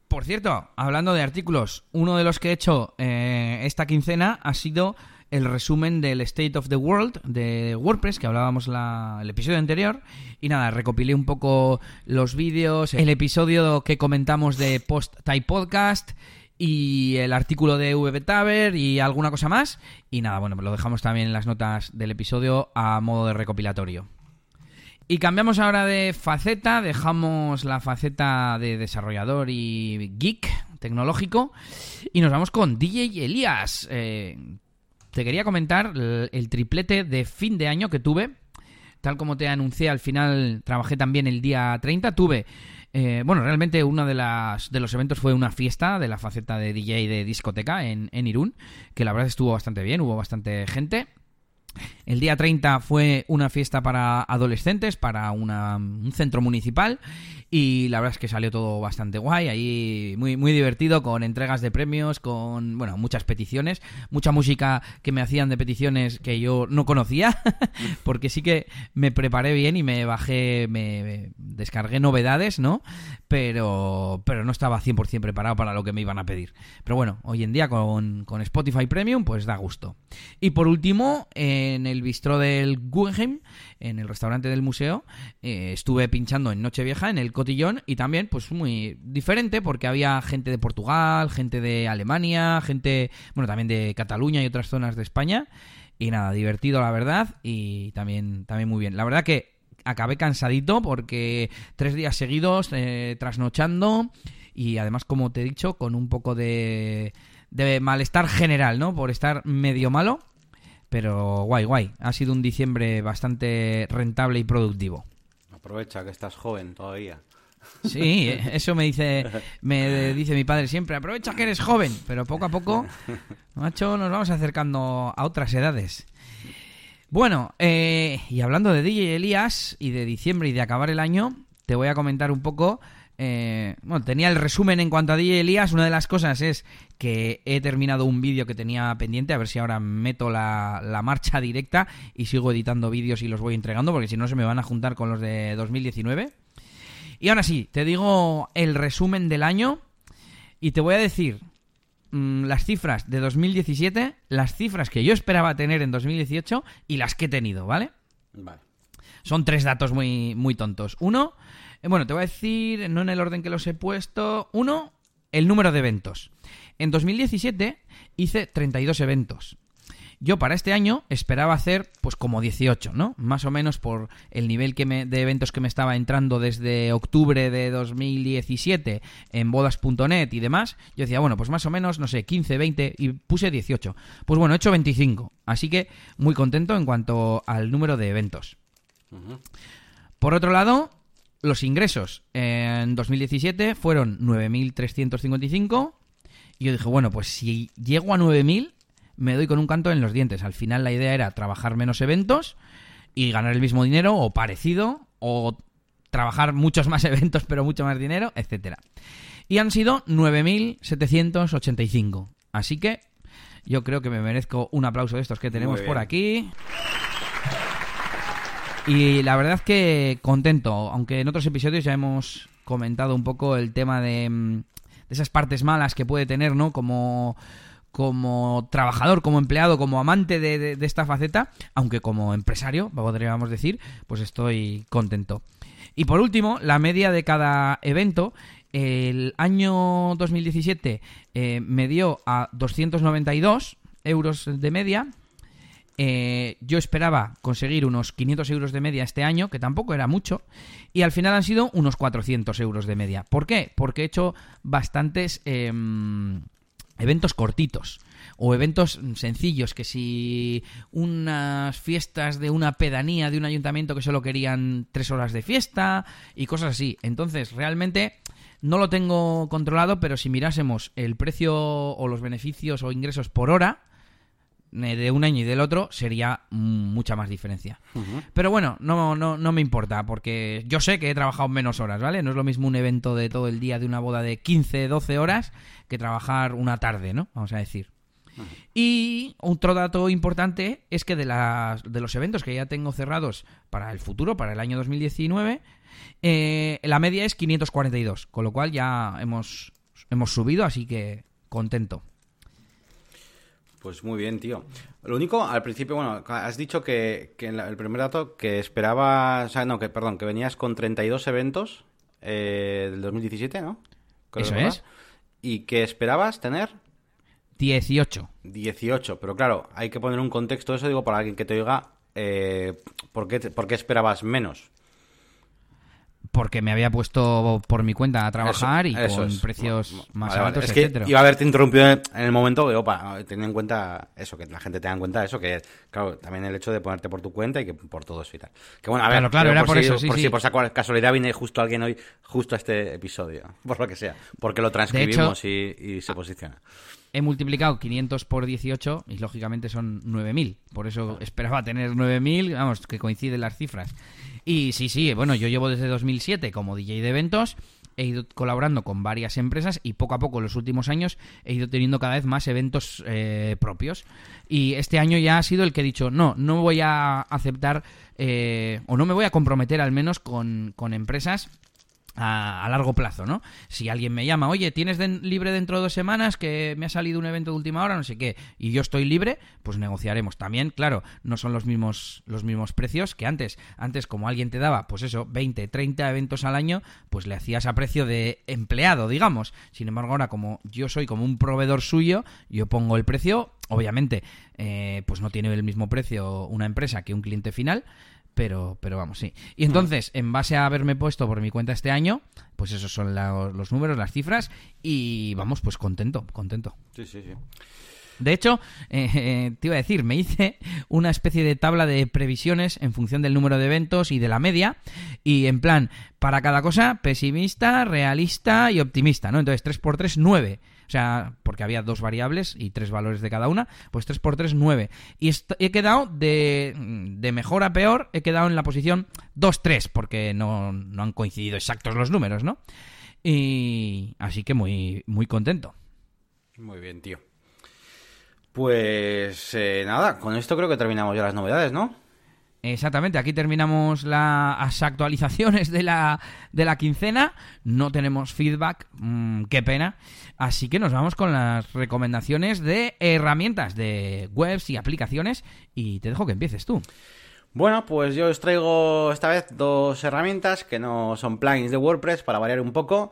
A: Por cierto, hablando de artículos, uno de los que he hecho eh, esta quincena ha sido el resumen del State of the World de WordPress, que hablábamos la- el episodio anterior. Y nada, recopilé un poco los vídeos, el episodio que comentamos de Post Type Podcast y el artículo de VBTaber y alguna cosa más. Y nada, bueno, lo dejamos también en las notas del episodio a modo de recopilatorio. Y cambiamos ahora de faceta, dejamos la faceta de desarrollador y geek tecnológico y nos vamos con DJ Elías. Eh, te quería comentar el, triplete de fin de año que tuve. Tal como te anuncié, al final trabajé también el día 30. Tuve, eh, bueno, realmente uno de, las, de los eventos fue una fiesta de la faceta de DJ de discoteca en, en Irún, que la verdad estuvo bastante bien, hubo bastante gente. El día 30 fue una fiesta para adolescentes, para una- un centro municipal, y la verdad es que salió todo bastante guay, ahí muy, muy divertido, con entregas de premios, con, bueno, muchas peticiones, mucha música que me hacían de peticiones que yo no conocía, <laughs> porque sí que me preparé bien y me bajé, me, descargué novedades, ¿no? Pero, pero no estaba 100% preparado para lo que me iban a pedir. Pero bueno, hoy en día con, con Spotify Premium, pues da gusto. Y por último, en el bistró del Guggenheim, en el restaurante del museo, eh, estuve pinchando en Nochevieja, en el cotillón, y también, pues muy diferente, porque había gente de Portugal, gente de Alemania, gente, bueno, también de Cataluña y otras zonas de España. Y nada, divertido la verdad, y también, también muy bien. La verdad que acabé cansadito porque tres días seguidos eh, trasnochando y además, como te he dicho, con un poco de, de malestar general, ¿no? Por estar medio malo. Pero guay, guay. Ha sido un diciembre bastante rentable y productivo.
B: Aprovecha que estás joven todavía.
A: Sí, eh, <laughs> eso me dice, me dice mi padre siempre. Aprovecha que eres joven, pero poco a poco, <laughs> macho, nos vamos acercando a otras edades. Bueno, eh, y hablando de DJ Elías y de diciembre y de acabar el año, te voy a comentar un poco. Eh, bueno, tenía el resumen en cuanto a DJ Elías. Una de las cosas es que he terminado un vídeo que tenía pendiente. A ver si ahora meto la, la marcha directa y sigo editando vídeos y los voy entregando, porque si no se me van a juntar con los de 2019. Y ahora sí, te digo el resumen del año y te voy a decir mm, las cifras de 2017, las cifras que yo esperaba tener en 2018 y las que he tenido, ¿vale?
B: Vale.
A: Son tres datos muy, muy tontos. Uno, bueno, te voy a decir, no en el orden que los he puesto. Uno, el número de eventos. En 2017 hice 32 eventos. Yo para este año esperaba hacer pues como 18, ¿no? Más o menos por el nivel que me, de eventos que me estaba entrando desde octubre de 2017 en bodas.net y demás. Yo decía, bueno, pues más o menos, no sé, 15, 20 y puse 18. Pues bueno, he hecho 25. Así que muy contento en cuanto al número de eventos. Por otro lado, los ingresos en 2017 fueron 9.355 y yo dije, bueno, pues si llego a 9.000 me doy con un canto en los dientes. Al final la idea era trabajar menos eventos y ganar el mismo dinero o parecido o trabajar muchos más <laughs> eventos pero mucho más dinero, etcétera. Y han sido 9.785. Así que yo creo que me merezco un aplauso de estos que tenemos por aquí. Y la verdad que contento, aunque en otros episodios ya hemos comentado un poco el tema de, mm, esas partes malas que puede tener, ¿no? Como como trabajador, como empleado, como amante de, esta faceta, aunque como empresario, podríamos decir, pues estoy contento. Y por último, la media de cada evento. El año 2017 eh, me dio a 292 euros de media. Eh, yo esperaba conseguir unos 500 euros de media este año, que tampoco era mucho, y al final han sido unos 400 euros de media. ¿Por qué? Porque he hecho bastantes em, eventos cortitos o eventos sencillos, que si unas fiestas de una pedanía de un ayuntamiento que solo querían tres horas de fiesta y cosas así. Entonces, realmente no lo tengo controlado, pero si mirásemos el precio o los beneficios o ingresos por hora, de un año y del otro sería mucha más diferencia. Pero bueno, no, no, no me importa, porque yo sé que he trabajado menos horas, ¿vale? No es lo mismo un evento de todo el día de una boda de 15, 12 horas que trabajar una tarde, ¿no? Vamos a decir. Y otro dato importante es que de, las, de los eventos que ya tengo cerrados para el futuro, para el año 2019, eh, la media es 542, con lo cual ya hemos, hemos subido, así que contento.
B: Pues muy bien, tío. Lo único, al principio, bueno, has dicho que, que el primer dato que esperaba, o sea, no, que perdón, que venías con 32 eventos eh, del 2017, ¿no?
A: Eso es.
B: ¿Y que esperabas tener?
A: 18.
B: 18, pero claro, hay que poner un contexto eso, digo, para alguien que te oiga, eh, ¿por, qué, ¿por qué esperabas menos?
A: Porque me había puesto por mi cuenta a trabajar y con precios más altos,
B: es que iba a haberte interrumpido en el momento, pero opa, en cuenta eso, que la gente tenga en cuenta eso, que claro, también el hecho de ponerte por tu cuenta y que por todo eso y tal. Que bueno, a ver,
A: claro, era por, eso, sí,
B: por si por casualidad viene justo alguien hoy, justo a este episodio, <laughs> por lo que sea, porque lo transcribimos y, se posiciona
A: he multiplicado 500 por 18 y lógicamente son 9000. Por eso esperaba tener 9000, vamos, que coinciden las cifras. Y sí, sí, bueno, yo llevo desde 2007 como DJ de eventos, he ido colaborando con varias empresas y poco a poco en los últimos años he ido teniendo cada vez más eventos eh, propios. Y este año ya ha sido el que he dicho, no, no voy a aceptar eh, o no me voy a comprometer al menos con, con empresas a, largo plazo, ¿no? Si alguien me llama, oye, ¿tienes libre dentro de dos semanas que me ha salido un evento de última hora, no sé qué, y yo estoy libre, pues negociaremos. También, claro, no son los mismos, los mismos precios que antes. Antes, como alguien te daba, pues eso, 20, 30 eventos al año, pues le hacías a precio de empleado, digamos. Sin embargo, ahora como yo soy como un proveedor suyo, yo pongo el precio, obviamente, eh, pues no tiene el mismo precio una empresa que un cliente final, pero, pero vamos, sí. Y entonces, en base a haberme puesto por mi cuenta este año, pues esos son los números, las cifras, y vamos, pues contento, contento.
B: Sí, sí, sí.
A: De hecho, eh, eh, te iba a decir, me hice una especie de tabla de previsiones en función del número de eventos y de la media, y en plan, para cada cosa, pesimista, realista y optimista, ¿no? Entonces, 3x3, 9. O sea, porque había dos variables y tres valores de cada una, pues 3 por 3, 9. Y he quedado de, de mejor a peor, he quedado en la posición 2-3, porque no, no han coincidido exactos los números, ¿no? Y así que muy, muy contento.
B: Muy bien, tío. Pues eh, nada, con esto creo que terminamos ya las novedades, ¿no?
A: Exactamente, aquí terminamos las actualizaciones de la, de la quincena. No tenemos feedback, mm, qué pena. Así que nos vamos con las recomendaciones de herramientas de webs y aplicaciones. Y te dejo que empieces tú.
B: Bueno, pues yo os traigo esta vez dos herramientas que no son plugins de WordPress para variar un poco.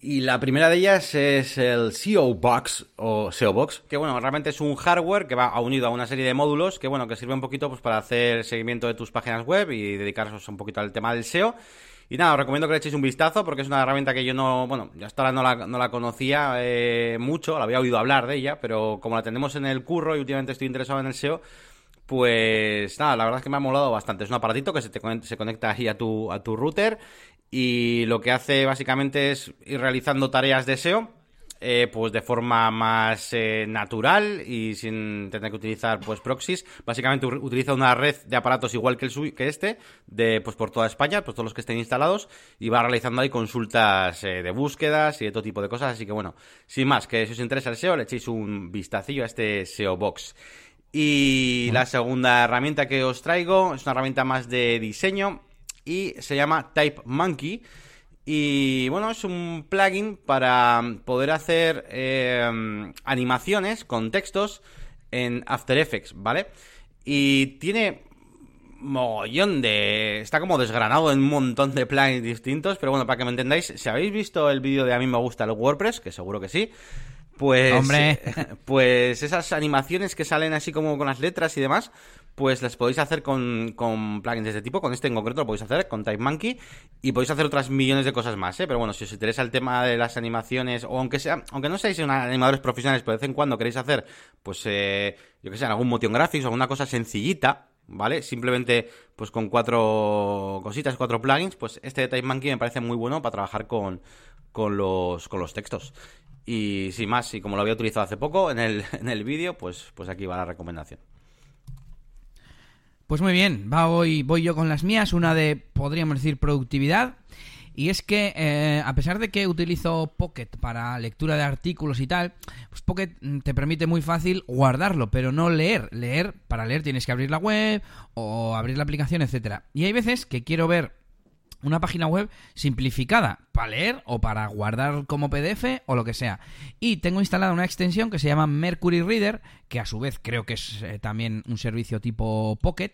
B: Y la primera de ellas es el SEO Box o SEO Box, que bueno, realmente es un hardware que va unido a una serie de módulos que bueno, que sirve un poquito pues para hacer seguimiento de tus páginas web y dedicarse un poquito al tema del SEO. Y nada, os recomiendo que le echéis un vistazo porque es una herramienta que yo no, bueno, hasta ahora no la, no la conocía eh, mucho, la había oído hablar de ella, pero como la tenemos en el curro y últimamente estoy interesado en el SEO, pues nada, la verdad es que me ha molado bastante. Es un aparatito que se, te, se conecta ahí a tu, a tu router y lo que hace básicamente es ir realizando tareas de SEO eh, pues de forma más eh, natural y sin tener que utilizar pues proxies. Básicamente utiliza una red de aparatos igual que, el que este, de pues por toda España, pues todos los que estén instalados, y va realizando ahí consultas eh, de búsquedas y de todo tipo de cosas. Así que bueno, sin más, que si os interesa el SEO, le echéis un vistacillo a este SEO Box. Y la segunda herramienta que os traigo es una herramienta más de diseño y se llama Type Monkey. Y bueno, es un plugin para poder hacer eh, animaciones con textos en After Effects, ¿vale? Y tiene mogollón de... Está como desgranado en un montón de plugins distintos, pero bueno, para que me entendáis, si habéis visto el vídeo de A mí me gusta el WordPress, que seguro que sí, pues...
A: Hombre. <laughs>
B: Pues esas animaciones que salen así como con las letras y demás, pues las podéis hacer con, plugins de este tipo. Con este en concreto lo podéis hacer, con TypeMonkey, y podéis hacer otras millones de cosas más, ¿eh? Pero bueno, si os interesa el tema de las animaciones, o aunque sea, aunque no seáis animadores profesionales, pero de vez en cuando queréis hacer, pues, eh, yo que sé, algún motion graphics o alguna cosa sencillita, ¿vale? Simplemente, pues con cuatro cositas, cuatro plugins, pues este de TypeMonkey me parece muy bueno para trabajar con, con los, con los textos. Y sin más, y como lo había utilizado hace poco en el, <laughs> en el vídeo, pues, pues aquí va la recomendación.
A: Pues muy bien, va hoy, voy yo con las mías, una de, podríamos decir, productividad. Y es que, eh, a pesar de que utilizo Pocket para lectura de artículos y tal, pues Pocket mm, te permite muy fácil guardarlo, pero no leer. Leer, para leer tienes que abrir la web o abrir la aplicación, etcétera. Y hay veces que quiero ver una página web simplificada para leer o para guardar como PDF o lo que sea. Y tengo instalada una extensión que se llama Mercury Reader, que a su vez creo que es eh, también un servicio tipo Pocket.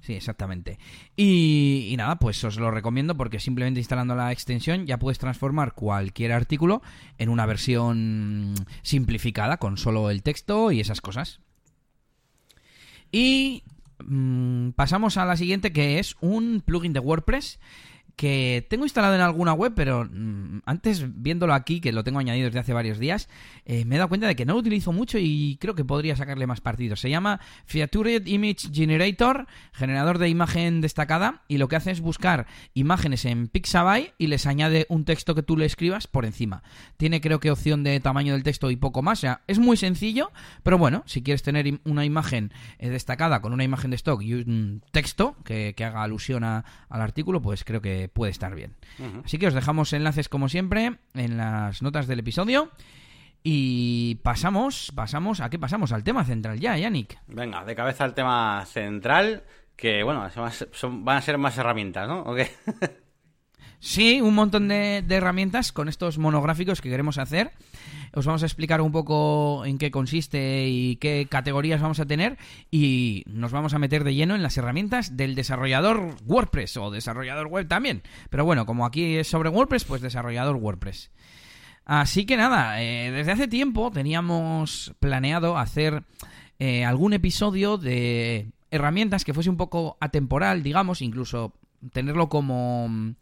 A: Sí, exactamente. Y, nada, pues os lo recomiendo porque simplemente instalando la extensión ya puedes transformar cualquier artículo en una versión simplificada con solo el texto y esas cosas. Y mm, pasamos a la siguiente que es un plugin de WordPress que tengo instalado en alguna web, pero mm, antes viéndolo aquí, que lo tengo añadido desde hace varios días, eh, me he dado cuenta de que no lo utilizo mucho y creo que podría sacarle más partido. Se llama Featured Image Generator, generador de imagen destacada, y lo que hace es buscar imágenes en Pixabay y les añade un texto que tú le escribas por encima. Tiene creo que opción de tamaño del texto y poco más, o sea, es muy sencillo, pero bueno, si quieres tener una imagen eh, destacada con una imagen de stock y un texto que, haga alusión al artículo, pues creo que puede estar bien. Así que os dejamos enlaces como siempre en las notas del episodio. Y pasamos, pasamos, ¿a qué pasamos? Al tema central ya, Yannick.
B: Venga, de cabeza al tema central, que bueno, van a ser más herramientas, ¿no? <laughs>
A: sí, un montón de, herramientas con estos monográficos que queremos hacer os vamos a explicar un poco en qué consiste y qué categorías vamos a tener y nos vamos a meter de lleno en las herramientas del desarrollador WordPress o desarrollador web también. Pero bueno, como aquí es sobre WordPress, pues desarrollador WordPress. Así que nada, eh, desde hace tiempo teníamos planeado hacer eh, algún episodio de herramientas que fuese un poco atemporal, digamos, incluso tenerlo como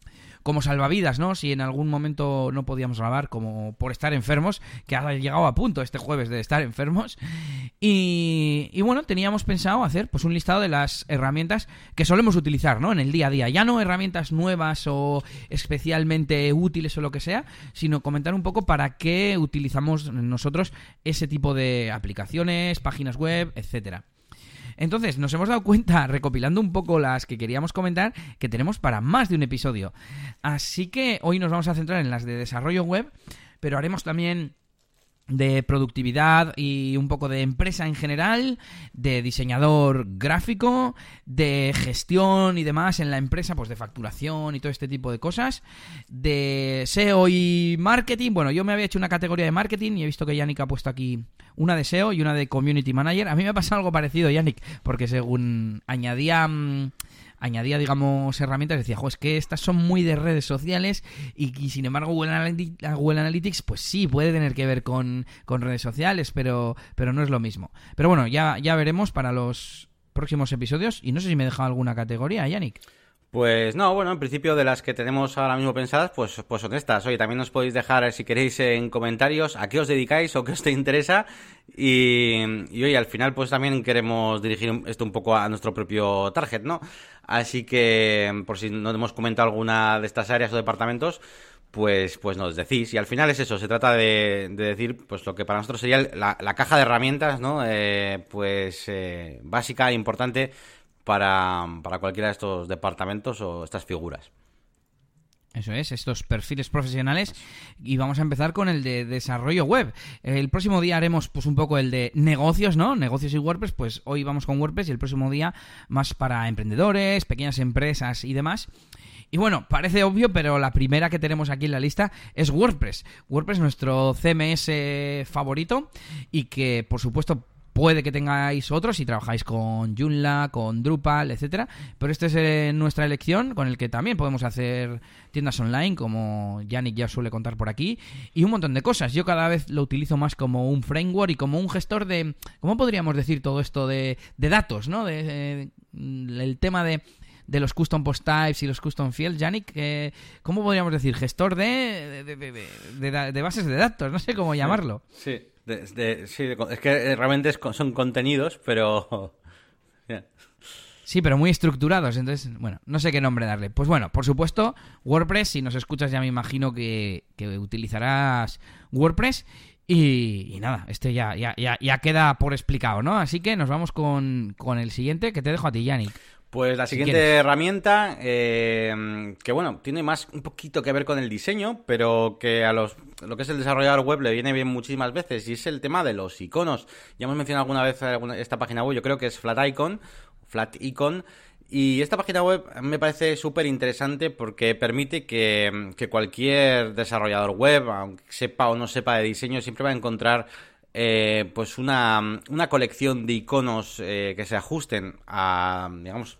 A: como salvavidas, ¿no? Si en algún momento no podíamos grabar, como por estar enfermos, que ha llegado a punto este jueves de estar enfermos. Y, bueno, teníamos pensado hacer pues un listado de las herramientas que solemos utilizar, ¿no? En el día a día. Ya no herramientas nuevas o especialmente útiles o lo que sea, sino comentar un poco para qué utilizamos nosotros ese tipo de aplicaciones, páginas web, etcétera. Entonces, nos hemos dado cuenta, <laughs> recopilando un poco las que queríamos comentar, que tenemos para más de un episodio. Así que hoy nos vamos a centrar en las de desarrollo web, pero haremos también de productividad y un poco de empresa en general, de diseñador gráfico, de gestión y demás en la empresa, pues de facturación y todo este tipo de cosas, de SEO y marketing. Bueno, yo me había hecho una categoría de marketing y he visto que Yannick ha puesto aquí una de SEO y una de community manager. A mí me ha pasado algo parecido, Yannick, porque según añadía... Mm, añadía, digamos, herramientas, decía, jo, es que estas son muy de redes sociales y, sin embargo Google, Analytics, pues sí, puede tener que ver con, con, redes sociales, pero, pero no es lo mismo. Pero bueno, ya, ya veremos para los próximos episodios y no sé si me he dejado alguna categoría, Yannick.
B: Pues no, bueno, en principio de las que tenemos ahora mismo pensadas, pues, pues son estas. Oye, también nos podéis dejar, si queréis, en comentarios a qué os dedicáis o qué os te <laughs> interesa. Y, y oye, al final, pues también queremos dirigir esto un poco a nuestro propio target, ¿no? Así que, por si no hemos comentado alguna de estas áreas o departamentos, pues, pues nos decís. Y al final es eso, se trata de, decir pues lo que para nosotros sería la, caja de herramientas, ¿no? Eh, pues eh, básica e importante para, para cualquiera de estos departamentos o estas figuras.
A: Eso es, estos perfiles profesionales. Y vamos a empezar con el de desarrollo web. El próximo día haremos pues un poco el de negocios, ¿no? Negocios y WordPress, pues hoy vamos con WordPress y el próximo día más para emprendedores, pequeñas empresas y demás. Y bueno, parece obvio, pero la primera que tenemos aquí en la lista es WordPress. WordPress, nuestro CMS favorito y que por supuesto Puede que tengáis otros si trabajáis con Joomla, con Drupal, etcétera, pero esta es eh, nuestra elección con el que también podemos hacer tiendas online, como Yannick ya suele contar por aquí, y un montón de cosas. Yo cada vez lo utilizo más como un framework y como un gestor de, ¿cómo podríamos decir todo esto de, datos, no? De, el tema de de los custom post types y los custom fields, Yannick, ¿cómo podríamos decir? Gestor de de, bases de datos, no sé cómo llamarlo.
B: Sí, sí, es que realmente son contenidos, pero... <laughs>
A: Sí, pero muy estructurados, entonces, bueno, no sé qué nombre darle. Pues bueno, por supuesto, WordPress, si nos escuchas ya me imagino que, utilizarás WordPress. Y, nada, este ya, ya, ya, queda por explicado, ¿no? Así que nos vamos con, con el siguiente que te dejo a ti, Yannick.
B: Pues la siguiente herramienta, eh, que bueno, tiene más un poquito que ver con el diseño, pero que a los lo que es el desarrollador web le viene bien muchísimas veces, y es el tema de los iconos. Ya hemos mencionado alguna vez esta página web, yo creo que es Flat Icon, Flat Icon, y esta página web me parece súper interesante porque permite que, que, cualquier desarrollador web, aunque sepa o no sepa de diseño, siempre va a encontrar eh, pues una, una, colección de iconos eh, que se ajusten a, digamos,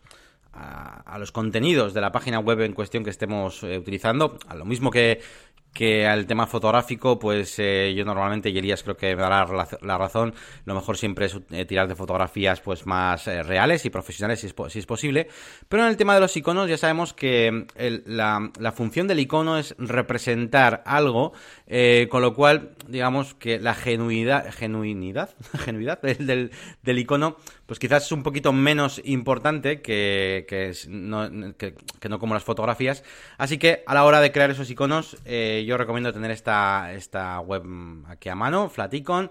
B: a, los contenidos de la página web en cuestión que estemos eh, utilizando, a lo mismo que, que al tema fotográfico, pues eh, yo normalmente, y creo que me dará la, razón, lo mejor siempre es eh, tirar de fotografías pues más reales y profesionales si es, posible. Pero en el tema de los iconos ya sabemos que la, la, función del icono es representar algo, con lo cual, digamos que la <laughs> genuidad, genuinidad, genuidad del, del icono pues quizás es un poquito menos importante que, que, no, como las fotografías. Así que a la hora de crear esos iconos, yo recomiendo tener esta, esta web aquí a mano, Flaticon.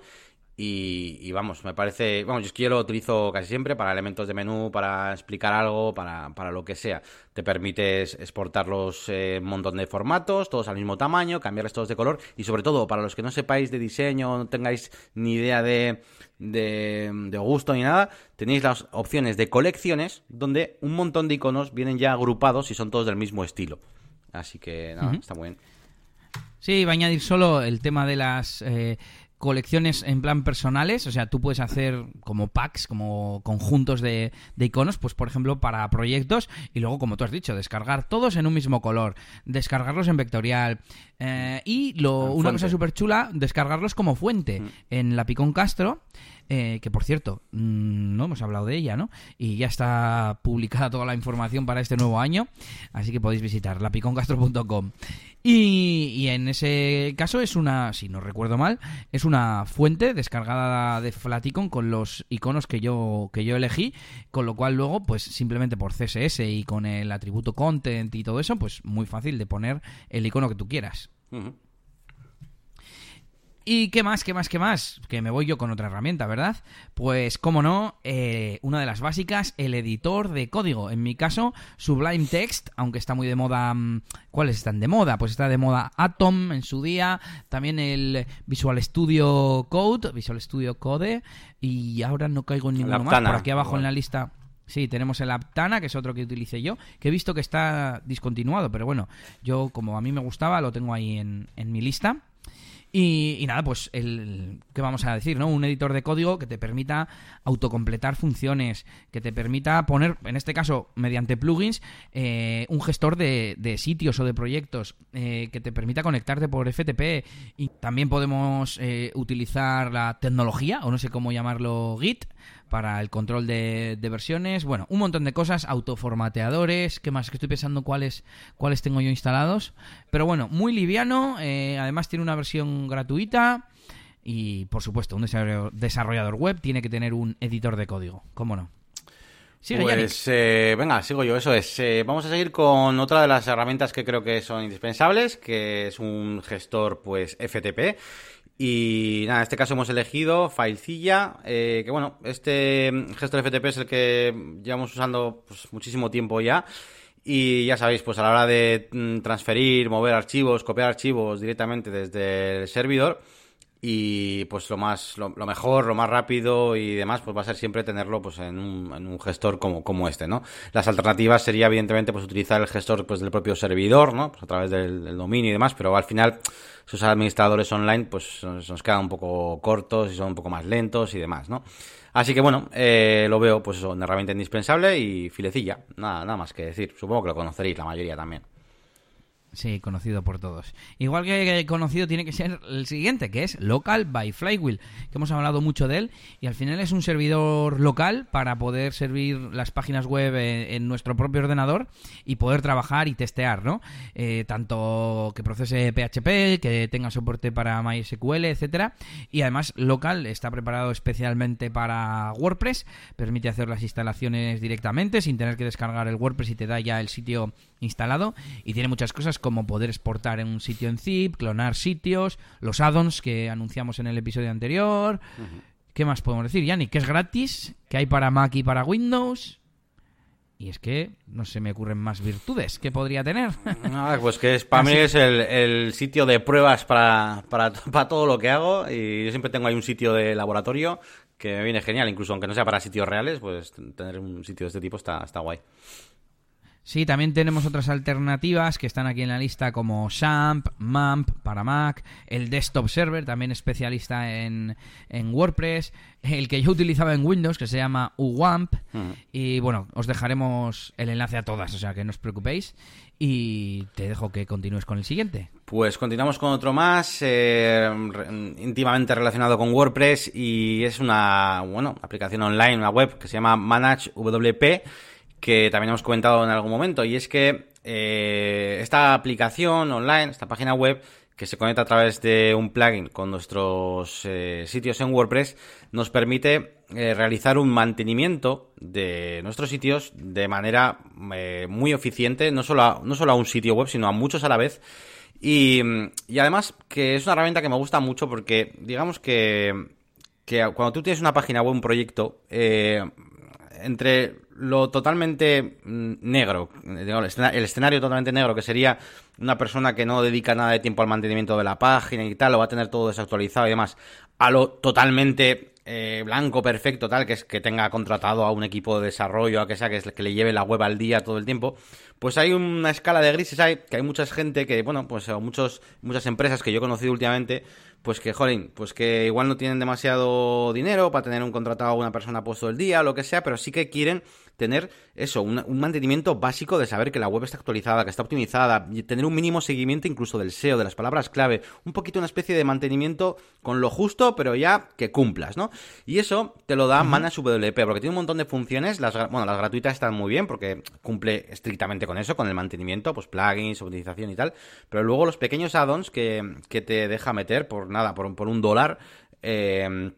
B: Y, y, vamos, me parece. Vamos, yo es que yo lo utilizo casi siempre para elementos de menú, para explicar algo, para, para lo que sea. Te permites exportarlos en un montón de formatos, todos al mismo tamaño, cambiarles todos de color. Y sobre todo, para los que no sepáis de diseño, no tengáis ni idea de, de, gusto ni nada, tenéis las opciones de colecciones donde un montón de iconos vienen ya agrupados y son todos del mismo estilo. Así que nada, está muy bien.
A: Sí, va a añadir solo el tema de las eh, colecciones en plan personales, o sea, tú puedes hacer como packs, como conjuntos de, iconos, pues por ejemplo para proyectos y luego, como tú has dicho, descargar todos en un mismo color, descargarlos en vectorial eh, y lo, una cosa súper chula, descargarlos como fuente mm. en la Picón Castro. Eh, que por cierto, mm, no hemos hablado de ella, ¿no? Y ya está publicada toda la información para este nuevo año, así que podéis visitar lapiconcastro.com. Y, y, en ese caso es una, si no recuerdo mal, es una fuente descargada de Flaticon con los iconos que yo, que yo elegí, con lo cual luego, pues simplemente por CSS y con el atributo content y todo eso, pues muy fácil de poner el icono que tú quieras. ¿Y qué más, qué más, qué más? Que me voy yo con otra herramienta, ¿verdad? Pues, como no, eh, una de las básicas, el editor de código. En mi caso, Sublime Text, aunque está muy de moda. Mm, ¿Cuáles están de moda? Pues está de moda Atom en su día, también el Visual Studio Code, Visual Studio Code, y ahora no caigo en ninguno más. Por aquí abajo en la lista. Sí, tenemos el Aptana, que es otro que utilicé yo, que he visto que está discontinuado, pero bueno, yo como a mí me gustaba, lo tengo ahí en, en mi lista. Y, nada, pues el ¿qué vamos a decir? ¿no? Un editor de código que te permita autocompletar funciones, que te permita poner, en este caso, mediante plugins, eh, un gestor de, sitios o de proyectos, eh, que te permita conectarte por FTP. Y también podemos eh, utilizar la tecnología, o no sé cómo llamarlo, Git, para el control de, versiones. Bueno, un montón de cosas, autoformateadores, ¿qué más? Que estoy pensando cuáles, cuáles tengo yo instalados. Pero bueno, muy liviano, eh, además tiene una versión gratuita. Y por supuesto, un desarrollador web tiene que tener un editor de código, ¿cómo no?
B: pues eh, venga, sigo yo, eso es. Eh, vamos a seguir con otra de las herramientas que creo que son indispensables, que es un gestor pues FTP. Y nada, en este caso hemos elegido Filecilla, eh, que bueno, este gestor FTP es el que llevamos usando pues, muchísimo tiempo ya. Y ya sabéis, pues a la hora de mm, transferir, mover archivos, copiar archivos directamente desde el servidor, y pues lo más lo, mejor lo más rápido y demás pues va a ser siempre tenerlo pues en un, en un gestor como, como este no las alternativas sería evidentemente pues utilizar el gestor pues del propio servidor no pues a través del, dominio y demás pero al final esos administradores online pues nos quedan un poco cortos y son un poco más lentos y demás no así que bueno eh, lo veo pues eso una herramienta indispensable y filecilla. Nada nada más que decir. Supongo que lo conoceréis la mayoría también
A: Sí, conocido por todos. Igual que conocido tiene que ser el siguiente, que es Local by Flywheel, que hemos hablado mucho de él, y al final es un servidor local para poder servir las páginas web en, nuestro propio ordenador y poder trabajar y testear, ¿no? Eh, tanto que procese PHP, que tenga soporte para MySQL, etcétera, y además Local está preparado especialmente para WordPress, permite hacer las instalaciones directamente sin tener que descargar el WordPress y te da ya el sitio instalado, y tiene muchas cosas como poder exportar en un sitio en zip, clonar sitios, los add-ons que anunciamos en el episodio anterior. ¿Qué más podemos decir, Yanni? Que es gratis, que hay para Mac y para Windows. Y es que no se me ocurren más virtudes que podría tener. <laughs>
B: pues que es, para mí es el, sitio de pruebas para, para, <laughs> para, todo lo que hago. Y yo siempre tengo ahí un sitio de laboratorio que me viene genial. Incluso aunque no sea para sitios reales, pues tener un sitio de este tipo está, está guay.
A: Sí, también tenemos otras alternativas que están aquí en la lista como SAMP, MAMP para Mac, el Desktop Server, también especialista en, en WordPress, el que yo utilizaba en Windows que se llama UWAMP y bueno, os dejaremos el enlace a todas, o sea que no os preocupéis y te dejo que continúes con el siguiente.
B: Pues continuamos con otro más, eh, íntimamente relacionado con WordPress y es una, bueno, aplicación online, una web que se llama ManageWP que también hemos comentado en algún momento, y es que eh, esta aplicación online, esta página web, que se conecta a través de un plugin con nuestros eh, sitios en WordPress, nos permite eh, realizar un mantenimiento de nuestros sitios de manera muy eficiente, no solo, a, no solo a un sitio web, sino a muchos a la vez. Y, y además que es una herramienta que me gusta mucho porque digamos que, que cuando tú tienes una página web, un proyecto, entre lo totalmente mm, negro, el escenario totalmente negro, que sería una persona que no dedica nada de tiempo al mantenimiento de la página y tal, lo va a tener todo desactualizado y demás, a lo totalmente eh, blanco, perfecto, tal, que es que tenga contratado a un equipo de desarrollo, a que sea que, que le lleve la web al día todo el tiempo, pues hay una escala de grises, hay que hay mucha gente que, bueno, pues muchos, muchas empresas que yo he conocido últimamente, pues que, jolín, pues que igual no tienen demasiado dinero para tener un contratado a una persona puesto el día, lo que sea, pero sí que quieren tener eso, un, mantenimiento básico de saber que la web está actualizada, que está optimizada, y tener un mínimo seguimiento incluso del SEO, de las palabras clave, un poquito una especie de mantenimiento con lo justo, pero ya que cumplas, ¿no? Y eso te lo da uh WP, porque tiene un montón de funciones, las, bueno, las gratuitas están muy bien, porque cumple estrictamente con eso, con el mantenimiento, pues plugins, optimización y tal, pero luego los pequeños add-ons que, que te deja meter por nada, por, por un dólar, eh,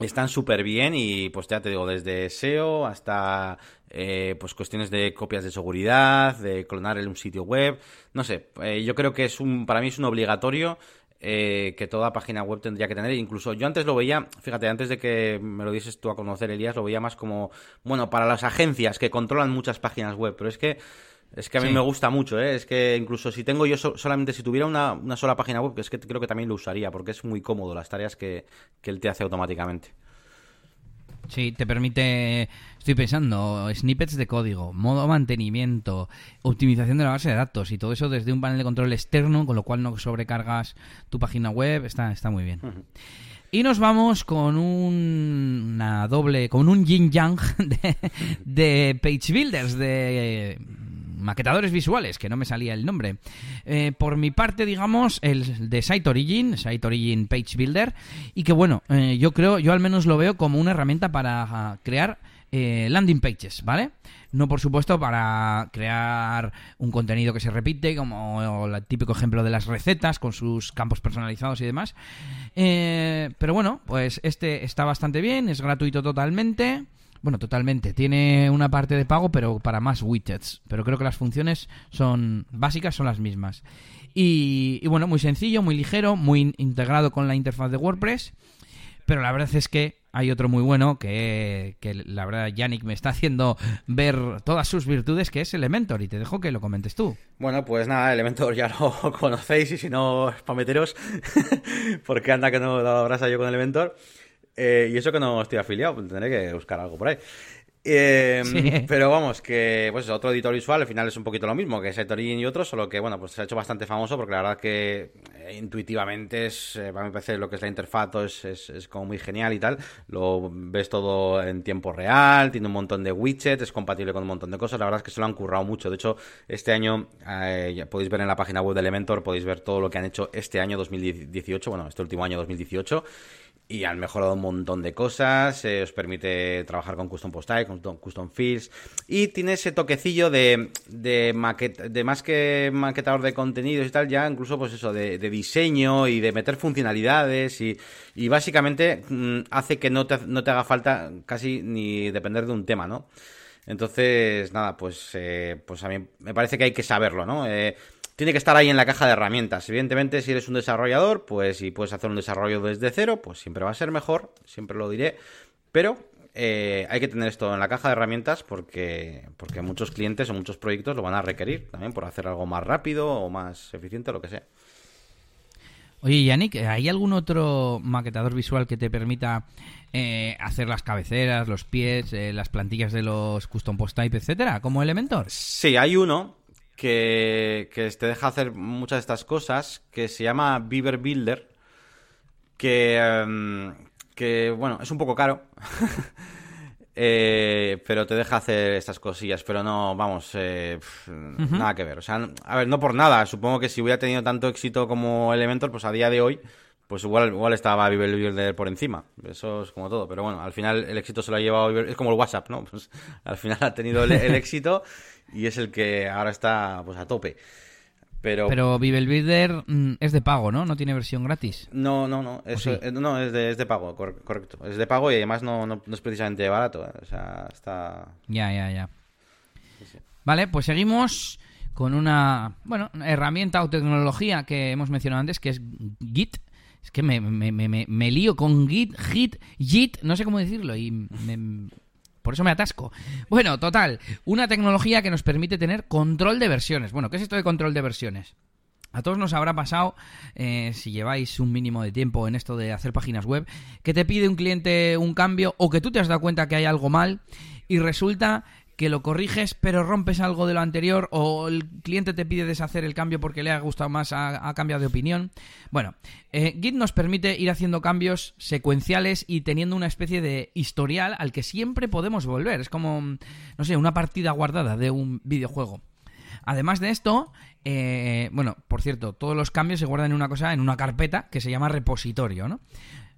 B: están súper bien y pues ya te digo, desde SEO hasta eh, pues cuestiones de copias de seguridad, de clonar en un sitio web, no sé, eh, yo creo que es un, para mí es un obligatorio eh, que toda página web tendría que tener. Incluso yo antes lo veía, fíjate, antes de que me lo dices tú a conocer, Elías, lo veía más como, bueno, para las agencias que controlan muchas páginas web, pero es que es que a mí me gusta mucho, ¿eh? Es que incluso si tengo yo solamente, si tuviera una, una, sola página web, es que creo que también lo usaría, porque es muy cómodo las tareas que, que él te hace automáticamente.
A: Sí, te permite, estoy pensando, snippets de código, modo mantenimiento, optimización de la base de datos y todo eso desde un panel de control externo, con lo cual no sobrecargas tu página web, está, está muy bien. Y nos vamos con un, una doble, con un yin yang <laughs> de, de page builders, de maquetadores visuales, que no me salía el nombre. Eh, por mi parte, digamos, el de Site Origin, Site Origin Page Builder, y que bueno, eh, yo creo, yo al menos lo veo como una herramienta para ah, crear eh, landing pages, ¿vale? No, por supuesto, para crear un contenido que se repite, como el típico ejemplo de las recetas con sus campos personalizados y demás. pero bueno, pues este está bastante bien, es gratuito totalmente. Bueno, totalmente. Tiene una parte de pago, pero para más widgets. Pero creo que las funciones son básicas, son las mismas. Y, bueno, muy sencillo, muy ligero, muy integrado con la interfaz de WordPress. Pero la verdad es que hay otro muy bueno que, que, la verdad Yannick me está haciendo ver todas sus virtudes, que es Elementor, y te dejo que lo comentes tú.
B: Bueno, pues nada, Elementor ya lo <laughs> conocéis y si no, es para meteros, <laughs> porque anda que no dado brasa yo con Elementor. Eh, y eso que no estoy afiliado, pues tendré que buscar algo por ahí. Eh, pero vamos, que pues otro editor visual al final es un poquito lo mismo que Setorin y otros, solo que bueno, pues se ha hecho bastante famoso porque la verdad que eh, intuitivamente es, a mi parecer lo que es la interfaz es, es, es, como muy genial y tal. Lo ves todo en tiempo real, tiene un montón de widgets, es compatible con un montón de cosas. La verdad es que se lo han currado mucho. De hecho, este año ya podéis ver en la página web de Elementor, podéis ver todo lo que han hecho este año 2018, bueno, este último año 2018 y han mejorado un montón de cosas, eh, os permite trabajar con custom post type, con custom fields y tiene ese toquecillo de de, de más que maquetador de contenidos y tal, ya incluso pues eso de, diseño y de meter funcionalidades y, y básicamente mm, hace que no te, no te haga falta casi ni depender de un tema, ¿no? Entonces, nada, pues, eh, pues a mí me parece que hay que saberlo, ¿no? Eh, tiene que estar ahí en la caja de herramientas. Evidentemente, si eres un desarrollador, pues si puedes hacer un desarrollo desde cero, pues siempre va a ser mejor, siempre lo diré. Pero eh, hay que tener esto en la caja de herramientas porque, porque muchos clientes o muchos proyectos lo van a requerir también por hacer algo más rápido o más eficiente, lo que sea.
A: Oye, Yannick, ¿hay algún otro maquetador visual que te permita eh, hacer las cabeceras, los pies, eh, las plantillas de los custom post type, etcétera, como Elementor?
B: Sí, hay uno que, te deja hacer muchas de estas cosas, que se llama Beaver Builder, que, em, que bueno, es un poco caro, <laughs> eh, pero te deja hacer estas cosillas, pero no, vamos, eh, nada que ver. O sea, a ver, no por nada, supongo que si hubiera tenido tanto éxito como Elementor, pues a día de hoy pues igual, igual estaba Beaver Builder por encima. Eso es como todo. Pero bueno, al final el éxito se lo ha llevado Es como el WhatsApp, ¿no? <laughs> Pues al final ha tenido el, éxito y es el que ahora está pues a tope. Pero,
A: Pero Builder mm, es de pago, ¿no? No tiene versión gratis.
B: No, no, no. Es, eh, no, es de, es de pago, correcto. Es de pago y además no, no, es precisamente barato. ¿eh? O sea, está...
A: Ya, ya, ya. Vale, pues seguimos con una, bueno, herramienta o tecnología que hemos mencionado antes, que es Git. Es que me, me, me, me lío con Git, Git, Git, no sé cómo decirlo, y por eso me atasco. Bueno, total, una tecnología que nos permite tener control de versiones. Bueno, ¿qué es esto de control de versiones? A todos nos habrá pasado, eh, si lleváis un mínimo de tiempo en esto de hacer páginas web, que te pide un cliente un cambio o que tú te has dado cuenta que hay algo mal y resulta que lo corriges pero rompes algo de lo anterior o el cliente te pide deshacer el cambio porque le ha gustado más, ha, cambiado de opinión. Bueno, eh, Git nos permite ir haciendo cambios secuenciales y teniendo una especie de historial al que siempre podemos volver. Es como, no sé, una partida guardada de un videojuego. Además de esto, eh, bueno, por cierto, todos los cambios se guardan en una cosa, en una carpeta que se llama repositorio, ¿no?